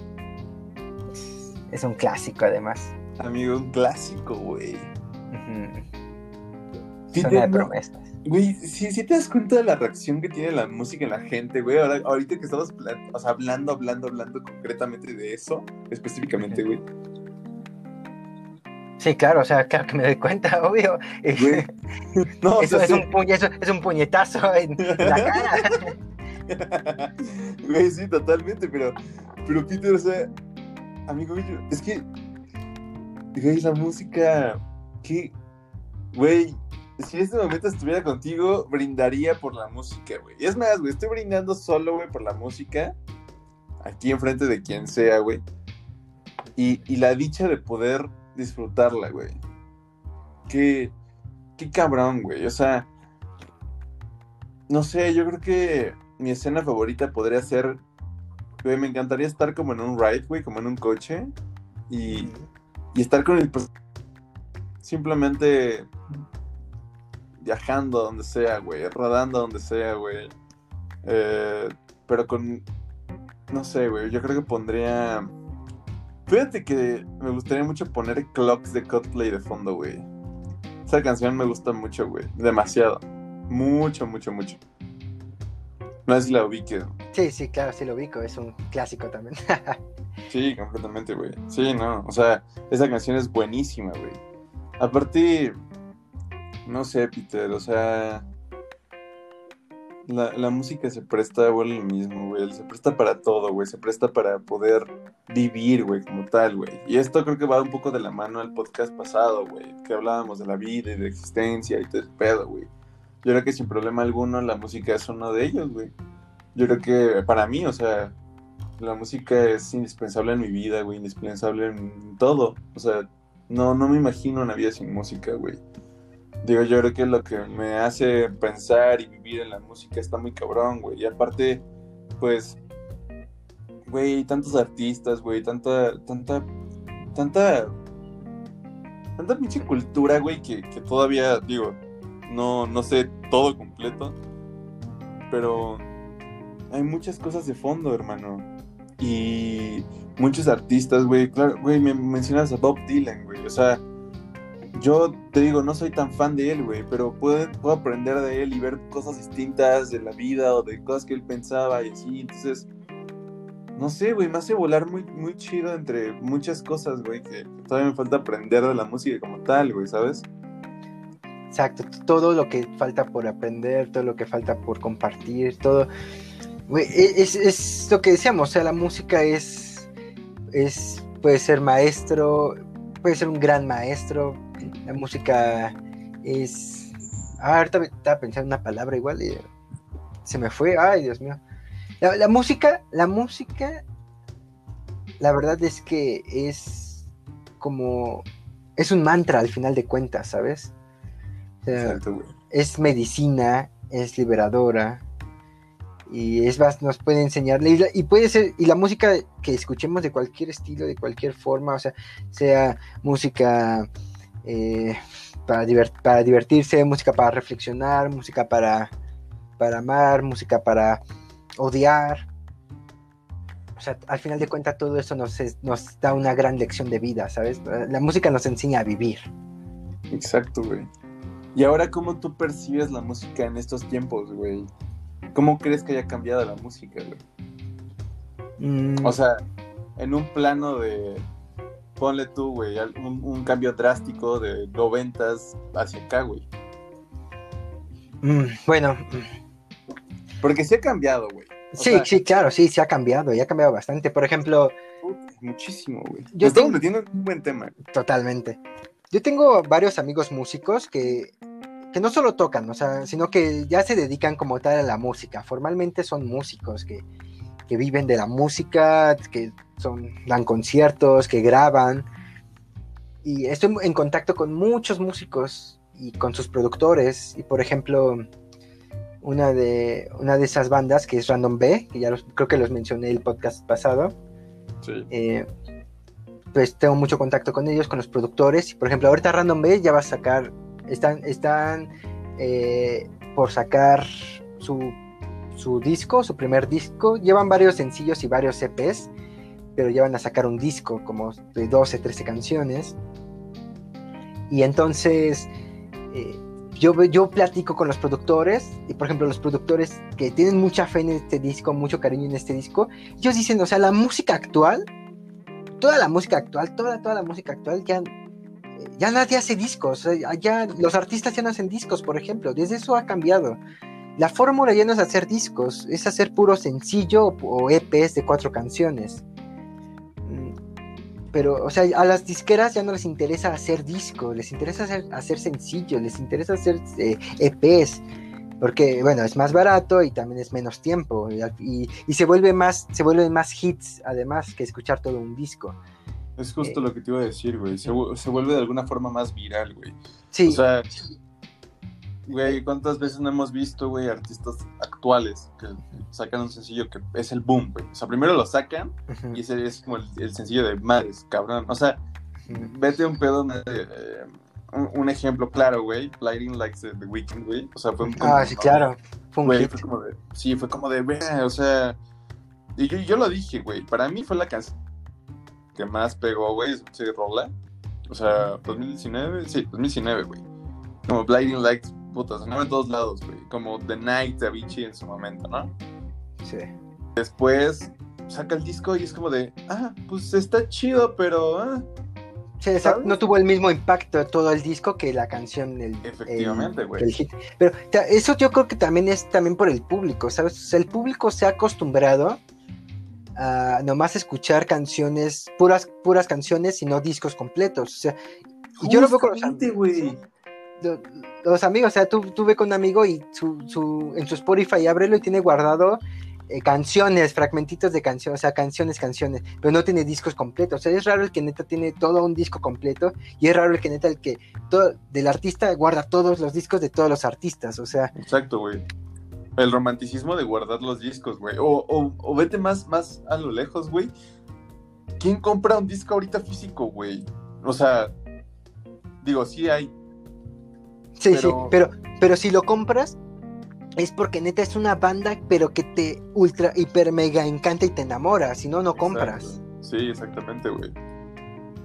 Es un clásico, además. Amigo, un clásico, güey. Zona de promesas. Güey, sí, sí te das cuenta de la reacción que tiene la música en la gente, güey. Ahora, ahorita que estamos o sea, hablando, hablando, hablando concretamente de eso, específicamente, güey. Sí, claro, o sea, claro que me doy cuenta, obvio. Güey. No, eso, es un es un puñetazo en la cara. Güey, sí, totalmente, pero, pero Peter, o sea, amigo es que, güey, la música, que, güey, si en este momento estuviera contigo, brindaría por la música, güey. Es más, güey, estoy brindando solo, güey, por la música. Aquí enfrente de quien sea, güey. Y, y la dicha de poder disfrutarla, güey. Qué, qué cabrón, güey. O sea, no sé, yo creo que mi escena favorita podría ser, me encantaría estar como en un ride, güey, como en un coche. Y, y estar con el... Simplemente viajando donde sea, güey, rodando donde sea, güey. Eh, pero con, no sé, güey, yo creo que pondría... Fíjate que me gustaría mucho poner Clocks de Coldplay de fondo, güey. Esa canción me gusta mucho, güey. Demasiado. Mucho, mucho, mucho. No sé si la ubique. Sí, sí, claro, sí lo ubico. Es un clásico también. sí, completamente, güey. Sí, no. O sea, esa canción es buenísima, güey. Aparte, no sé, Peter, o sea. La, música se presta, güey, lo mismo, güey. Se presta para todo, güey. Se presta para poder vivir, güey, como tal, güey. Y esto creo que va un poco de la mano al podcast pasado, güey. Que hablábamos de la vida y de la existencia y todo el pedo, güey. Yo creo que sin problema alguno la música es uno de ellos, güey. Yo creo que para mí, o sea, la música es indispensable en mi vida, güey. Indispensable en todo. O sea, no, no me imagino una vida sin música, güey. Digo, yo creo que lo que me hace pensar y vivir en la música está muy cabrón, güey. Y aparte, pues, güey, tantos artistas, güey, tanta, tanta, tanta, tanta pinche cultura, güey, que, todavía, digo, no, no sé todo completo, pero hay muchas cosas de fondo, hermano. Y muchos artistas, güey, claro, güey, me mencionas a Bob Dylan, güey, o sea, yo te digo, no soy tan fan de él, güey, pero puedo, puedo aprender de él y ver cosas distintas de la vida o de cosas que él pensaba y así. Entonces, no sé, güey, me hace volar muy, muy chido entre muchas cosas, güey, que todavía me falta aprender de la música como tal, güey, ¿sabes? Exacto, todo lo que falta por aprender, todo lo que falta por compartir, todo. E, es, lo que decíamos, o sea, la música es, es, puede ser maestro, puede ser un gran maestro, la música es... Ah, ahorita estaba pensando una palabra igual y se me fue, ay Dios mío. La, música, la música, la verdad es que es como... Es un mantra al final de cuentas, ¿sabes? Es medicina, es liberadora, y es más, nos puede enseñar y, puede ser y la música que escuchemos de cualquier estilo de cualquier forma o sea sea música eh, para, para divertirse, música para reflexionar, música para, para amar, música para odiar. O sea, al final de cuentas todo eso nos, nos da una gran lección de vida, ¿sabes? La música nos enseña a vivir. Exacto, güey. ¿Y ahora cómo tú percibes la música en estos tiempos, güey? ¿Cómo crees que haya cambiado la música, güey? Mm. O sea, en un plano de, ponle tú, güey, un, cambio drástico de noventas hacia acá, güey. Mm, bueno. Porque se ha cambiado, güey. Sí, sí, claro, sí, se ha cambiado, y ha cambiado bastante. Por ejemplo... muchísimo, güey. Yo tengo... metiendo un buen tema. Totalmente. Yo tengo varios amigos músicos que, que no solo tocan, o sea, sino que ya se dedican como tal a la música. Formalmente son músicos que, que viven de la música, que son, dan conciertos, que graban. y estoy en contacto con muchos músicos y con sus productores. Y por ejemplo, una de, una de esas bandas que es Random B, que ya los, creo que los mencioné el podcast pasado. Eh, pues tengo mucho contacto con ellos, con los productores. Y por ejemplo, ahorita Random B ya va a sacar, están, están eh, por sacar su, su disco, su primer disco. Llevan varios sencillos y varios EPs pero ya van a sacar un disco como de 12, 13 canciones. Y entonces eh, yo, yo platico con los productores, y por ejemplo los productores que tienen mucha fe en este disco, mucho cariño en este disco, ellos dicen, o sea, la música actual, toda la música actual, toda, toda la música actual, ya, ya nadie hace discos, ya los artistas ya no hacen discos, por ejemplo, desde eso ha cambiado. La fórmula ya no es hacer discos, es hacer puro sencillo o EPs de cuatro canciones pero, o sea, a las disqueras ya no les interesa hacer discos, les interesa hacer, hacer sencillos, les interesa hacer EPs, eh, e porque, bueno, es más barato y también es menos tiempo, y, se vuelve más, se vuelven más hits, además, que escuchar todo un disco. Es justo eh, lo que te iba a decir, güey, se, se, vuelve de alguna forma más viral, güey. Sí. O sea, Güey, ¿cuántas veces no hemos visto, güey, artistas actuales que sacan un sencillo que es el boom, güey? O sea, primero lo sacan y ese es como el, sencillo de madres, cabrón. O sea, vete un pedo, eh, un, ejemplo claro, güey, Lighting Like the, Weekend, güey. O sea, fue como, Ah, sí, claro. Fue un güey, fue como de, sí, fue como de, o sea, y yo, yo lo dije, güey, para mí fue la canción que más pegó, güey, se rola. O sea, 2019, sí, 2019, güey. Como Blinding Lights puta, sonaba en todos lados, güey. Como The Night de Avicii en su momento, ¿no? Sí. Después saca el disco y es como de, ah, pues está chido, pero. Ah, sí, no tuvo el mismo impacto todo el disco que la canción del Efectivamente, güey. Pero eso yo creo que también es también por el público, ¿sabes? O sea, el público se ha acostumbrado a nomás escuchar canciones, puras, puras canciones y no discos completos. O sea, yo lo veo con los amigos, o sea, tú, tú ve con un amigo y su, su, en su Spotify ábrelo y tiene guardado eh, canciones, fragmentitos de canciones, o sea, canciones, canciones, pero no tiene discos completos. O sea, es raro el que neta tiene todo un disco completo y es raro el que neta el que todo, del artista guarda todos los discos de todos los artistas, o sea. Exacto, güey. El romanticismo de guardar los discos, güey. O, o, o vete más, más a lo lejos, güey. ¿Quién compra un disco ahorita físico, güey? O sea, digo, sí hay Sí, sí, pero, pero si lo compras, es porque neta es una banda, pero que te ultra, hiper, mega encanta y te enamora, si no, no compras. Sí, exactamente, güey.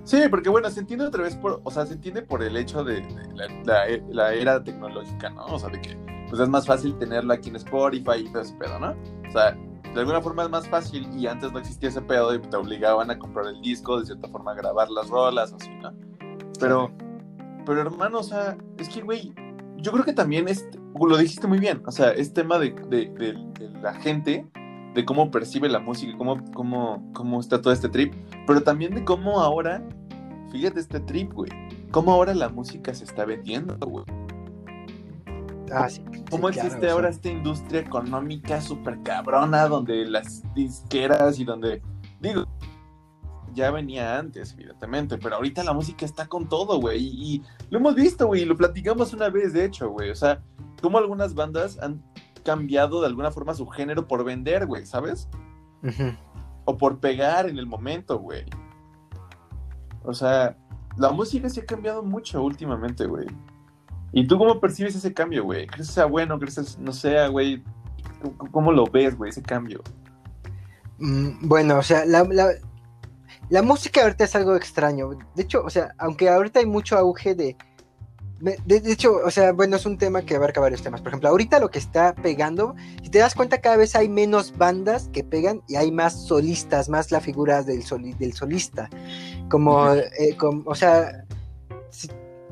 Sí, porque bueno, se entiende otra vez por, o sea, se entiende por el hecho de, la, era tecnológica, ¿no? O sea, de que pues es más fácil tenerlo aquí en Spotify y todo ese pedo, ¿no? O sea, de alguna forma es más fácil y antes no existía ese pedo y te obligaban a comprar el disco, de cierta forma a grabar las rolas, así, ¿no? Pero, pero hermano, o sea, es que, güey, yo creo que también es, lo dijiste muy bien, o sea, es tema de, la gente, de cómo percibe la música, cómo, cómo, cómo está todo este trip, pero también de cómo ahora, fíjate este trip, güey, cómo ahora la música se está vendiendo, güey. Ah, sí, ¿Cómo existe ahora esta industria económica súper cabrona donde las disqueras y donde, digo, ya venía antes, evidentemente, pero ahorita la música está con todo, güey, y, lo hemos visto, güey, lo platicamos una vez, de hecho, güey, o sea, como algunas bandas han cambiado de alguna forma su género por vender, güey, ¿sabes? O por pegar en el momento, güey. O sea, la música se ha cambiado mucho últimamente, güey. ¿Y tú cómo percibes ese cambio, güey? ¿Crees que sea bueno? ¿Crees que no sea, güey? ¿Cómo lo ves, güey, ese cambio? Mm, bueno, o sea, la, la música ahorita es algo extraño. De hecho, o sea, aunque ahorita hay mucho auge de, de, hecho, o sea, bueno, es un tema que abarca varios temas. Por ejemplo, ahorita lo que está pegando, si te das cuenta, cada vez hay menos bandas que pegan y hay más solistas, más la figura del, del solista. Como, eh, o sea,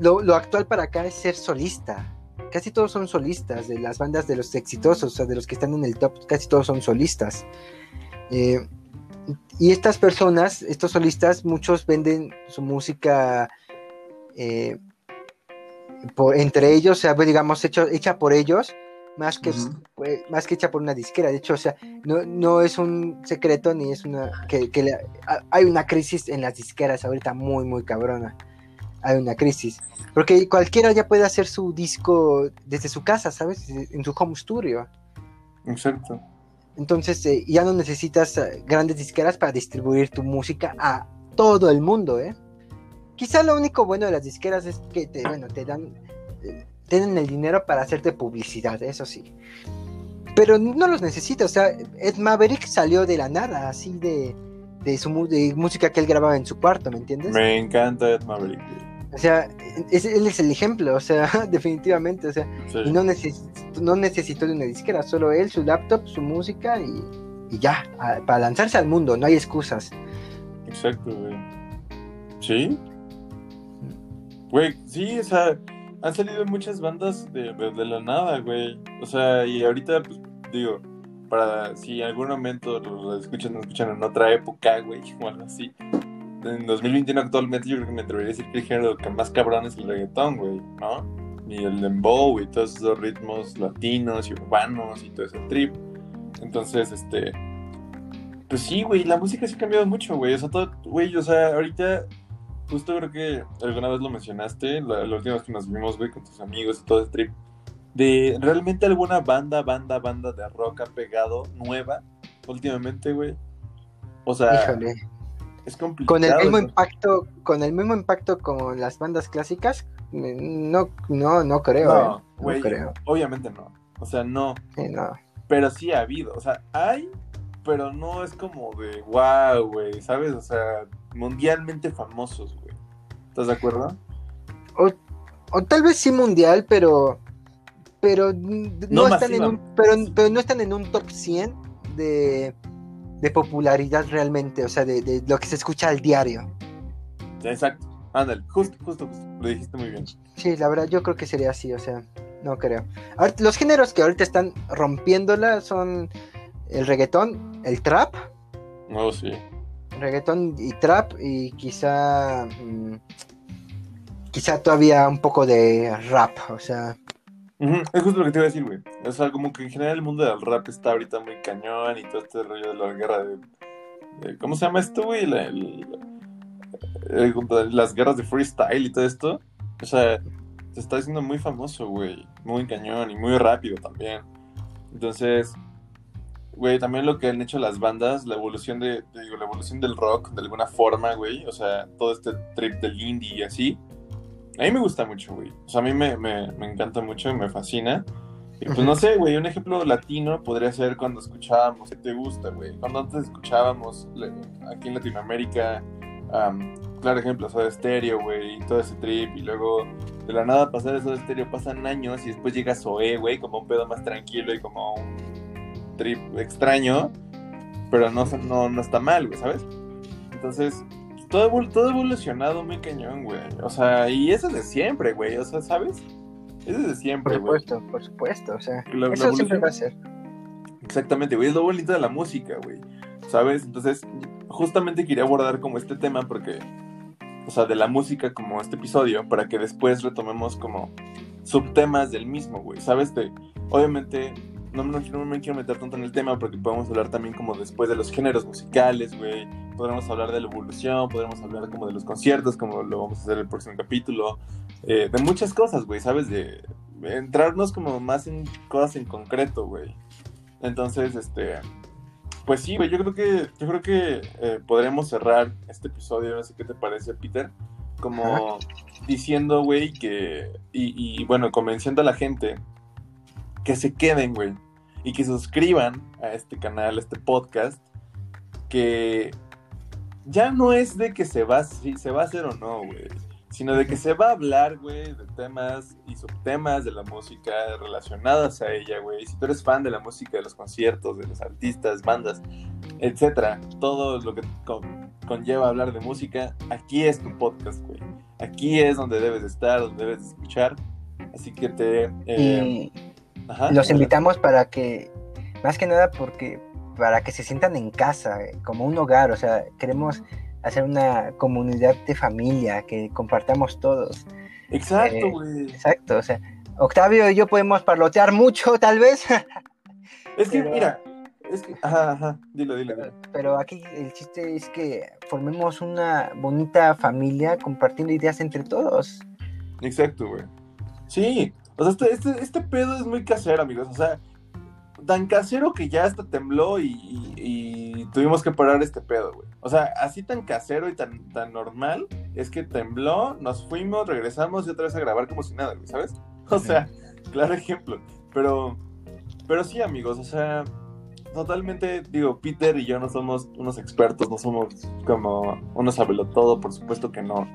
lo, lo, actual para acá es ser solista. Casi todos son solistas, de las bandas de los exitosos, o sea, de los que están en el top, casi todos son solistas. Eh, y estas personas, estos solistas, muchos venden su música eh, por, entre ellos, o sea, pues, digamos, hecho, hecha por ellos, más que, pues, más que hecha por una disquera. De hecho, o sea, no, no es un secreto ni es una. que, hay una crisis en las disqueras ahorita muy, muy cabrona. Hay una crisis. Porque cualquiera ya puede hacer su disco desde su casa, ¿sabes? En su home studio. Exacto. Entonces eh, ya no necesitas eh, grandes disqueras para distribuir tu música a todo el mundo, ¿eh? Quizá lo único bueno de las disqueras es que te, bueno, te dan, eh, tienen el dinero para hacerte publicidad, eso sí. Pero no los necesitas, o sea, Ed Maverick salió de la nada, así de, de su de música que él grababa en su cuarto, ¿me entiendes? Me encanta Ed Maverick. O sea, él es el ejemplo, o sea, definitivamente, o sea, y no, no necesitó de una disquera, solo él, su laptop, su música y, y ya, para lanzarse al mundo, no hay excusas. Exacto, güey. ¿Sí? Güey, sí, o sea, han salido muchas bandas de, de, la nada, güey. O sea, y ahorita, pues, digo, para si en algún momento lo escuchan, lo escuchan en otra época, güey, o algo así en 2021 actualmente yo creo que me atrevería a decir que el que más cabrón es el reggaetón, güey, ¿no? Y el dembow y todos esos ritmos latinos y urbanos y todo ese trip. Entonces, este... Pues sí, güey, la música sí ha cambiado mucho, güey. O sea, todo, güey, o sea, ahorita justo creo que alguna vez lo mencionaste, la, última vez que nos vimos, güey, con tus amigos y todo ese trip, de realmente alguna banda, banda, banda de rock ha pegado nueva últimamente, güey. O sea, Híjole. Es complicado. Con el mismo impacto, con el mismo impacto como las bandas clásicas, no, no, no creo. No, eh. creo. Obviamente no. O sea, no. Sí, no. Pero sí ha habido. O sea, hay, pero no es como de wow, güey. ¿Sabes? O sea, mundialmente famosos, güey. ¿Estás de acuerdo? O, o tal vez sí mundial, pero. Pero no, están en un. Pero, pero no están en un top 100 de de popularidad realmente, o sea, de, lo que se escucha al diario. Exacto, ándale, justo, justo, justo, lo dijiste muy bien. Sí, la verdad, yo creo que sería así, o sea, no creo. los géneros que ahorita están rompiéndola son el reggaetón, el trap. Oh, sí. Reggaetón y trap, y quizá. Mm, quizá todavía un poco de rap, o sea. Es justo lo que te iba a decir, güey. O sea, como que en general el mundo del rap está ahorita muy cañón y todo este rollo de la guerra de. ¿Cómo se llama esto, güey? las guerras de freestyle y todo esto. O sea, se está haciendo muy famoso, güey. Muy cañón y muy rápido también. Entonces, güey, también lo que han hecho las bandas, la evolución de, digo, la evolución del rock de alguna forma, güey. O sea, todo este trip del indie y así a mí me gusta mucho, güey. O sea, a mí me, encanta mucho y me fascina. Y pues no sé, güey, un ejemplo latino podría ser cuando escuchábamos, ¿qué te gusta, güey? Cuando antes escuchábamos aquí en Latinoamérica, claro ejemplo, Soda Stereo, güey, y todo ese trip, y luego de la nada pasar de Soda Stereo pasan años y después llega Zoé, güey, como un pedo más tranquilo y como un trip extraño, pero no, no, no está mal, güey, ¿sabes? Entonces, todo, todo evolucionado muy cañón, güey. O sea, y eso es de siempre, güey. O sea, ¿sabes? Eso es de siempre, güey. Por supuesto, por supuesto. O sea, eso siempre va a ser. Exactamente, güey. Es lo bonito de la música, güey. ¿Sabes? Entonces, justamente quería abordar como este tema porque, o sea, de la música como este episodio, para que después retomemos como subtemas del mismo, güey. ¿Sabes? De, obviamente, no, no, me quiero meter tanto en el tema porque podemos hablar también como después de los géneros musicales, güey. Podremos hablar de la evolución, podremos hablar como de los conciertos, como lo vamos a hacer el próximo capítulo. Eh, de muchas cosas, güey, ¿sabes? De, entrarnos como más en cosas en concreto, güey. Entonces, este... Pues sí, güey, yo creo que, yo creo que eh, podremos cerrar este episodio, no sé qué te parece, Peter, como diciendo, güey, que, y, y bueno, convenciendo a la gente que se queden, güey. Y que suscriban a este canal, a este podcast. Que ya no es de que se va, se va a hacer o no, güey. Sino de que se va a hablar, güey, de temas y subtemas de la música relacionadas a ella, güey. Si tú eres fan de la música, de los conciertos, de los artistas, bandas, etcétera, todo lo que conlleva hablar de música, aquí es tu podcast, güey. Aquí es donde debes estar, donde debes escuchar. Así que te... Eh, los invitamos para que, más que nada porque, para que se sientan en casa, eh, como un hogar, o sea, queremos hacer una comunidad de familia, que compartamos todos. Exacto, eh, güey. exacto, o sea, Octavio y yo podemos parlotear mucho, tal vez. Es que, mira, es que, ajá, ajá, dilo, dilo, dilo. Pero aquí el chiste es que formemos una bonita familia compartiendo ideas entre todos. Exacto, güey. Sí, o sea, este, este, este pedo es muy casero, amigos. O sea, tan casero que ya hasta tembló y, y- y tuvimos que parar este pedo, güey. O sea, así tan casero y tan, tan normal es que tembló, nos fuimos, regresamos y otra vez a grabar como si nada, güey, ¿sabes? O sea, claro ejemplo. Pero, pero sí, amigos, o sea, totalmente, digo, Peter y yo no somos unos expertos, no somos como unos todo, por supuesto que no.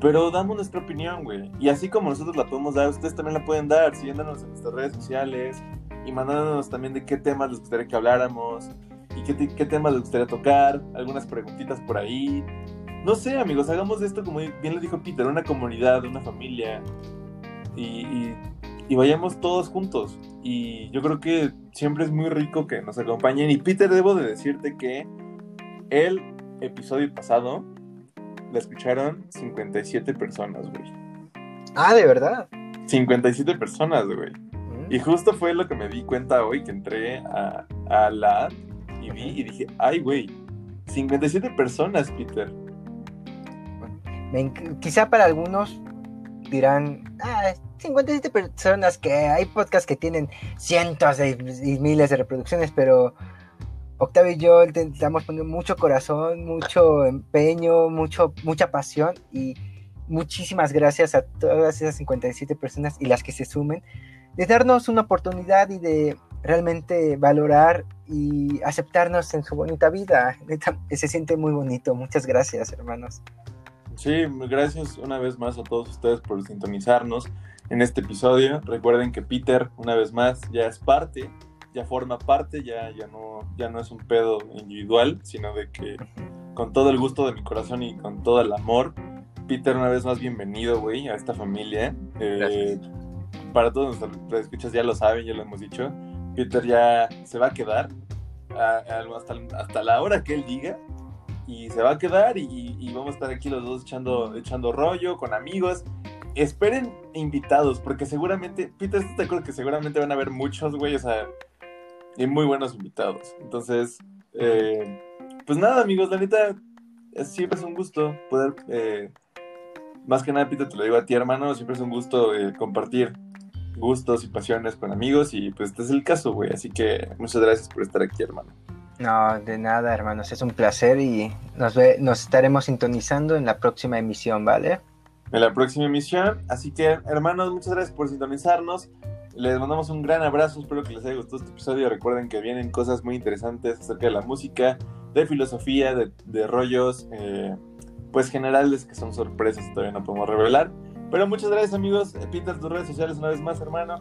Pero damos nuestra opinión, güey. Y así como nosotros la podemos dar, ustedes también la pueden dar, siguiéndonos en nuestras redes sociales y mandándonos también de qué temas les gustaría que habláramos y qué, qué temas les gustaría tocar, algunas preguntitas por ahí. No sé, amigos, hagamos de esto, como bien lo dijo Peter, una comunidad, una familia y, y- y vayamos todos juntos. Y yo creo que siempre es muy rico que nos acompañen. Y Peter, debo de decirte que el episodio pasado la escucharon 57 personas, güey. Ah, de verdad. 57 personas, güey. Mm. Y justo fue lo que me di cuenta hoy que entré a, a la y vi y dije, ay, güey, 57 personas, Peter. Me quizá para algunos dirán, ah, 57 personas que hay podcasts que tienen cientos de, y miles de reproducciones, pero Octavio y yo le estamos poniendo mucho corazón, mucho empeño, mucho, mucha pasión y muchísimas gracias a todas esas 57 personas y las que se sumen de darnos una oportunidad y de realmente valorar y aceptarnos en su bonita vida. Se siente muy bonito. Muchas gracias, hermanos. Sí, gracias una vez más a todos ustedes por sintonizarnos en este episodio. Recuerden que Peter, una vez más, ya es parte, ya forma parte, ya, ya, no, ya no es un pedo individual, sino de que con todo el gusto de mi corazón y con todo el amor, Peter, una vez más, bienvenido, güey, a esta familia. Eh, para todos nuestros escuchas ya lo saben, ya lo hemos dicho. Peter ya se va a quedar a- a- hasta, hasta la hora que él diga y se va a quedar y, y vamos a estar aquí los dos echando, echando rollo con amigos. Esperen invitados, porque seguramente, Peter, ¿estás de acuerdo que seguramente van a haber muchos, güey? O sea, y muy buenos invitados. Entonces, eh, pues nada, amigos, la neta, siempre es un gusto poder, eh, más que nada, Peter, te lo digo a ti, hermano, siempre es un gusto eh, compartir gustos y pasiones con amigos y pues este es el caso, güey. Así que muchas gracias por estar aquí, hermano. No, de nada, hermanos. Es un placer y nos, ve, nos estaremos sintonizando en la próxima emisión, ¿vale? en la próxima emisión. Así que, hermanos, muchas gracias por sintonizarnos. Les mandamos un gran abrazo. Espero que les haya gustado este episodio. Recuerden que vienen cosas muy interesantes acerca de la música, de filosofía, de, rollos, eh, pues generales que son sorpresas todavía no podemos revelar. Pero muchas gracias, amigos. Eh, Peter, tus redes sociales una vez más, hermano.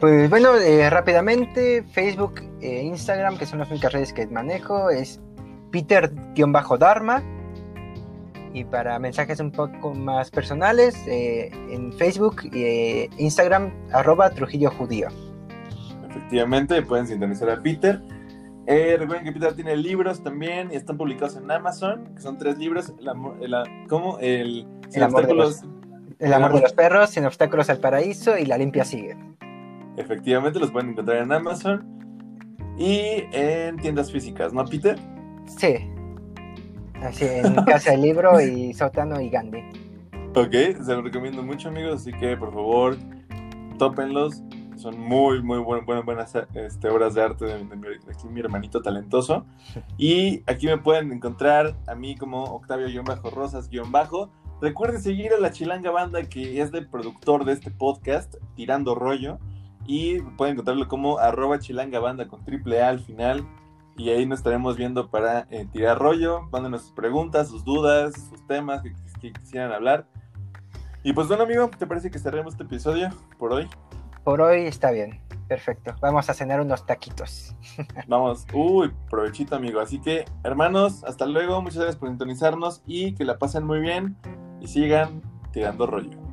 Pues bueno, eh, rápidamente, Facebook e Instagram, que son las únicas redes que manejo, es Peter-Dharma. Y para mensajes un poco más personales, eh, en Facebook e Instagram, arroba Trujillo Judío. Efectivamente, pueden sintonizar a Peter. Eh, recuerden que Peter tiene libros también y están publicados en Amazon, que son tres libros. El amor, el, ¿Cómo? El, sin El amor de obstáculos. El amor de los perros, sin obstáculos al paraíso y la limpia sigue. Efectivamente, los pueden encontrar en Amazon y en tiendas físicas, ¿no, Peter? Sí. Así, en Casa del Libro y Sótano y Gandhi. Ok, se los recomiendo mucho, amigos, así que por favor, tópenlos. Son muy, muy buen- buen- buenas este, obras de arte de, mi, de aquí mi hermanito talentoso. Y aquí me pueden encontrar a mí como Octavio-Rosas-Bajo. Recuerden seguir a la Chilanga Banda, que es el productor de este podcast, Tirando Rollo. Y pueden encontrarlo como arroba chilanga banda con triple A al final. Y ahí nos estaremos viendo para eh, tirar rollo. Mándenos sus preguntas, sus dudas, sus temas que, que quisieran hablar. Y pues bueno, amigo, ¿te parece que cerremos este episodio por hoy? Por hoy está bien. Perfecto. Vamos a cenar unos taquitos. Vamos, uy, provechito, amigo. Así que, hermanos, hasta luego. Muchas gracias por sintonizarnos y que la pasen muy bien y sigan tirando rollo.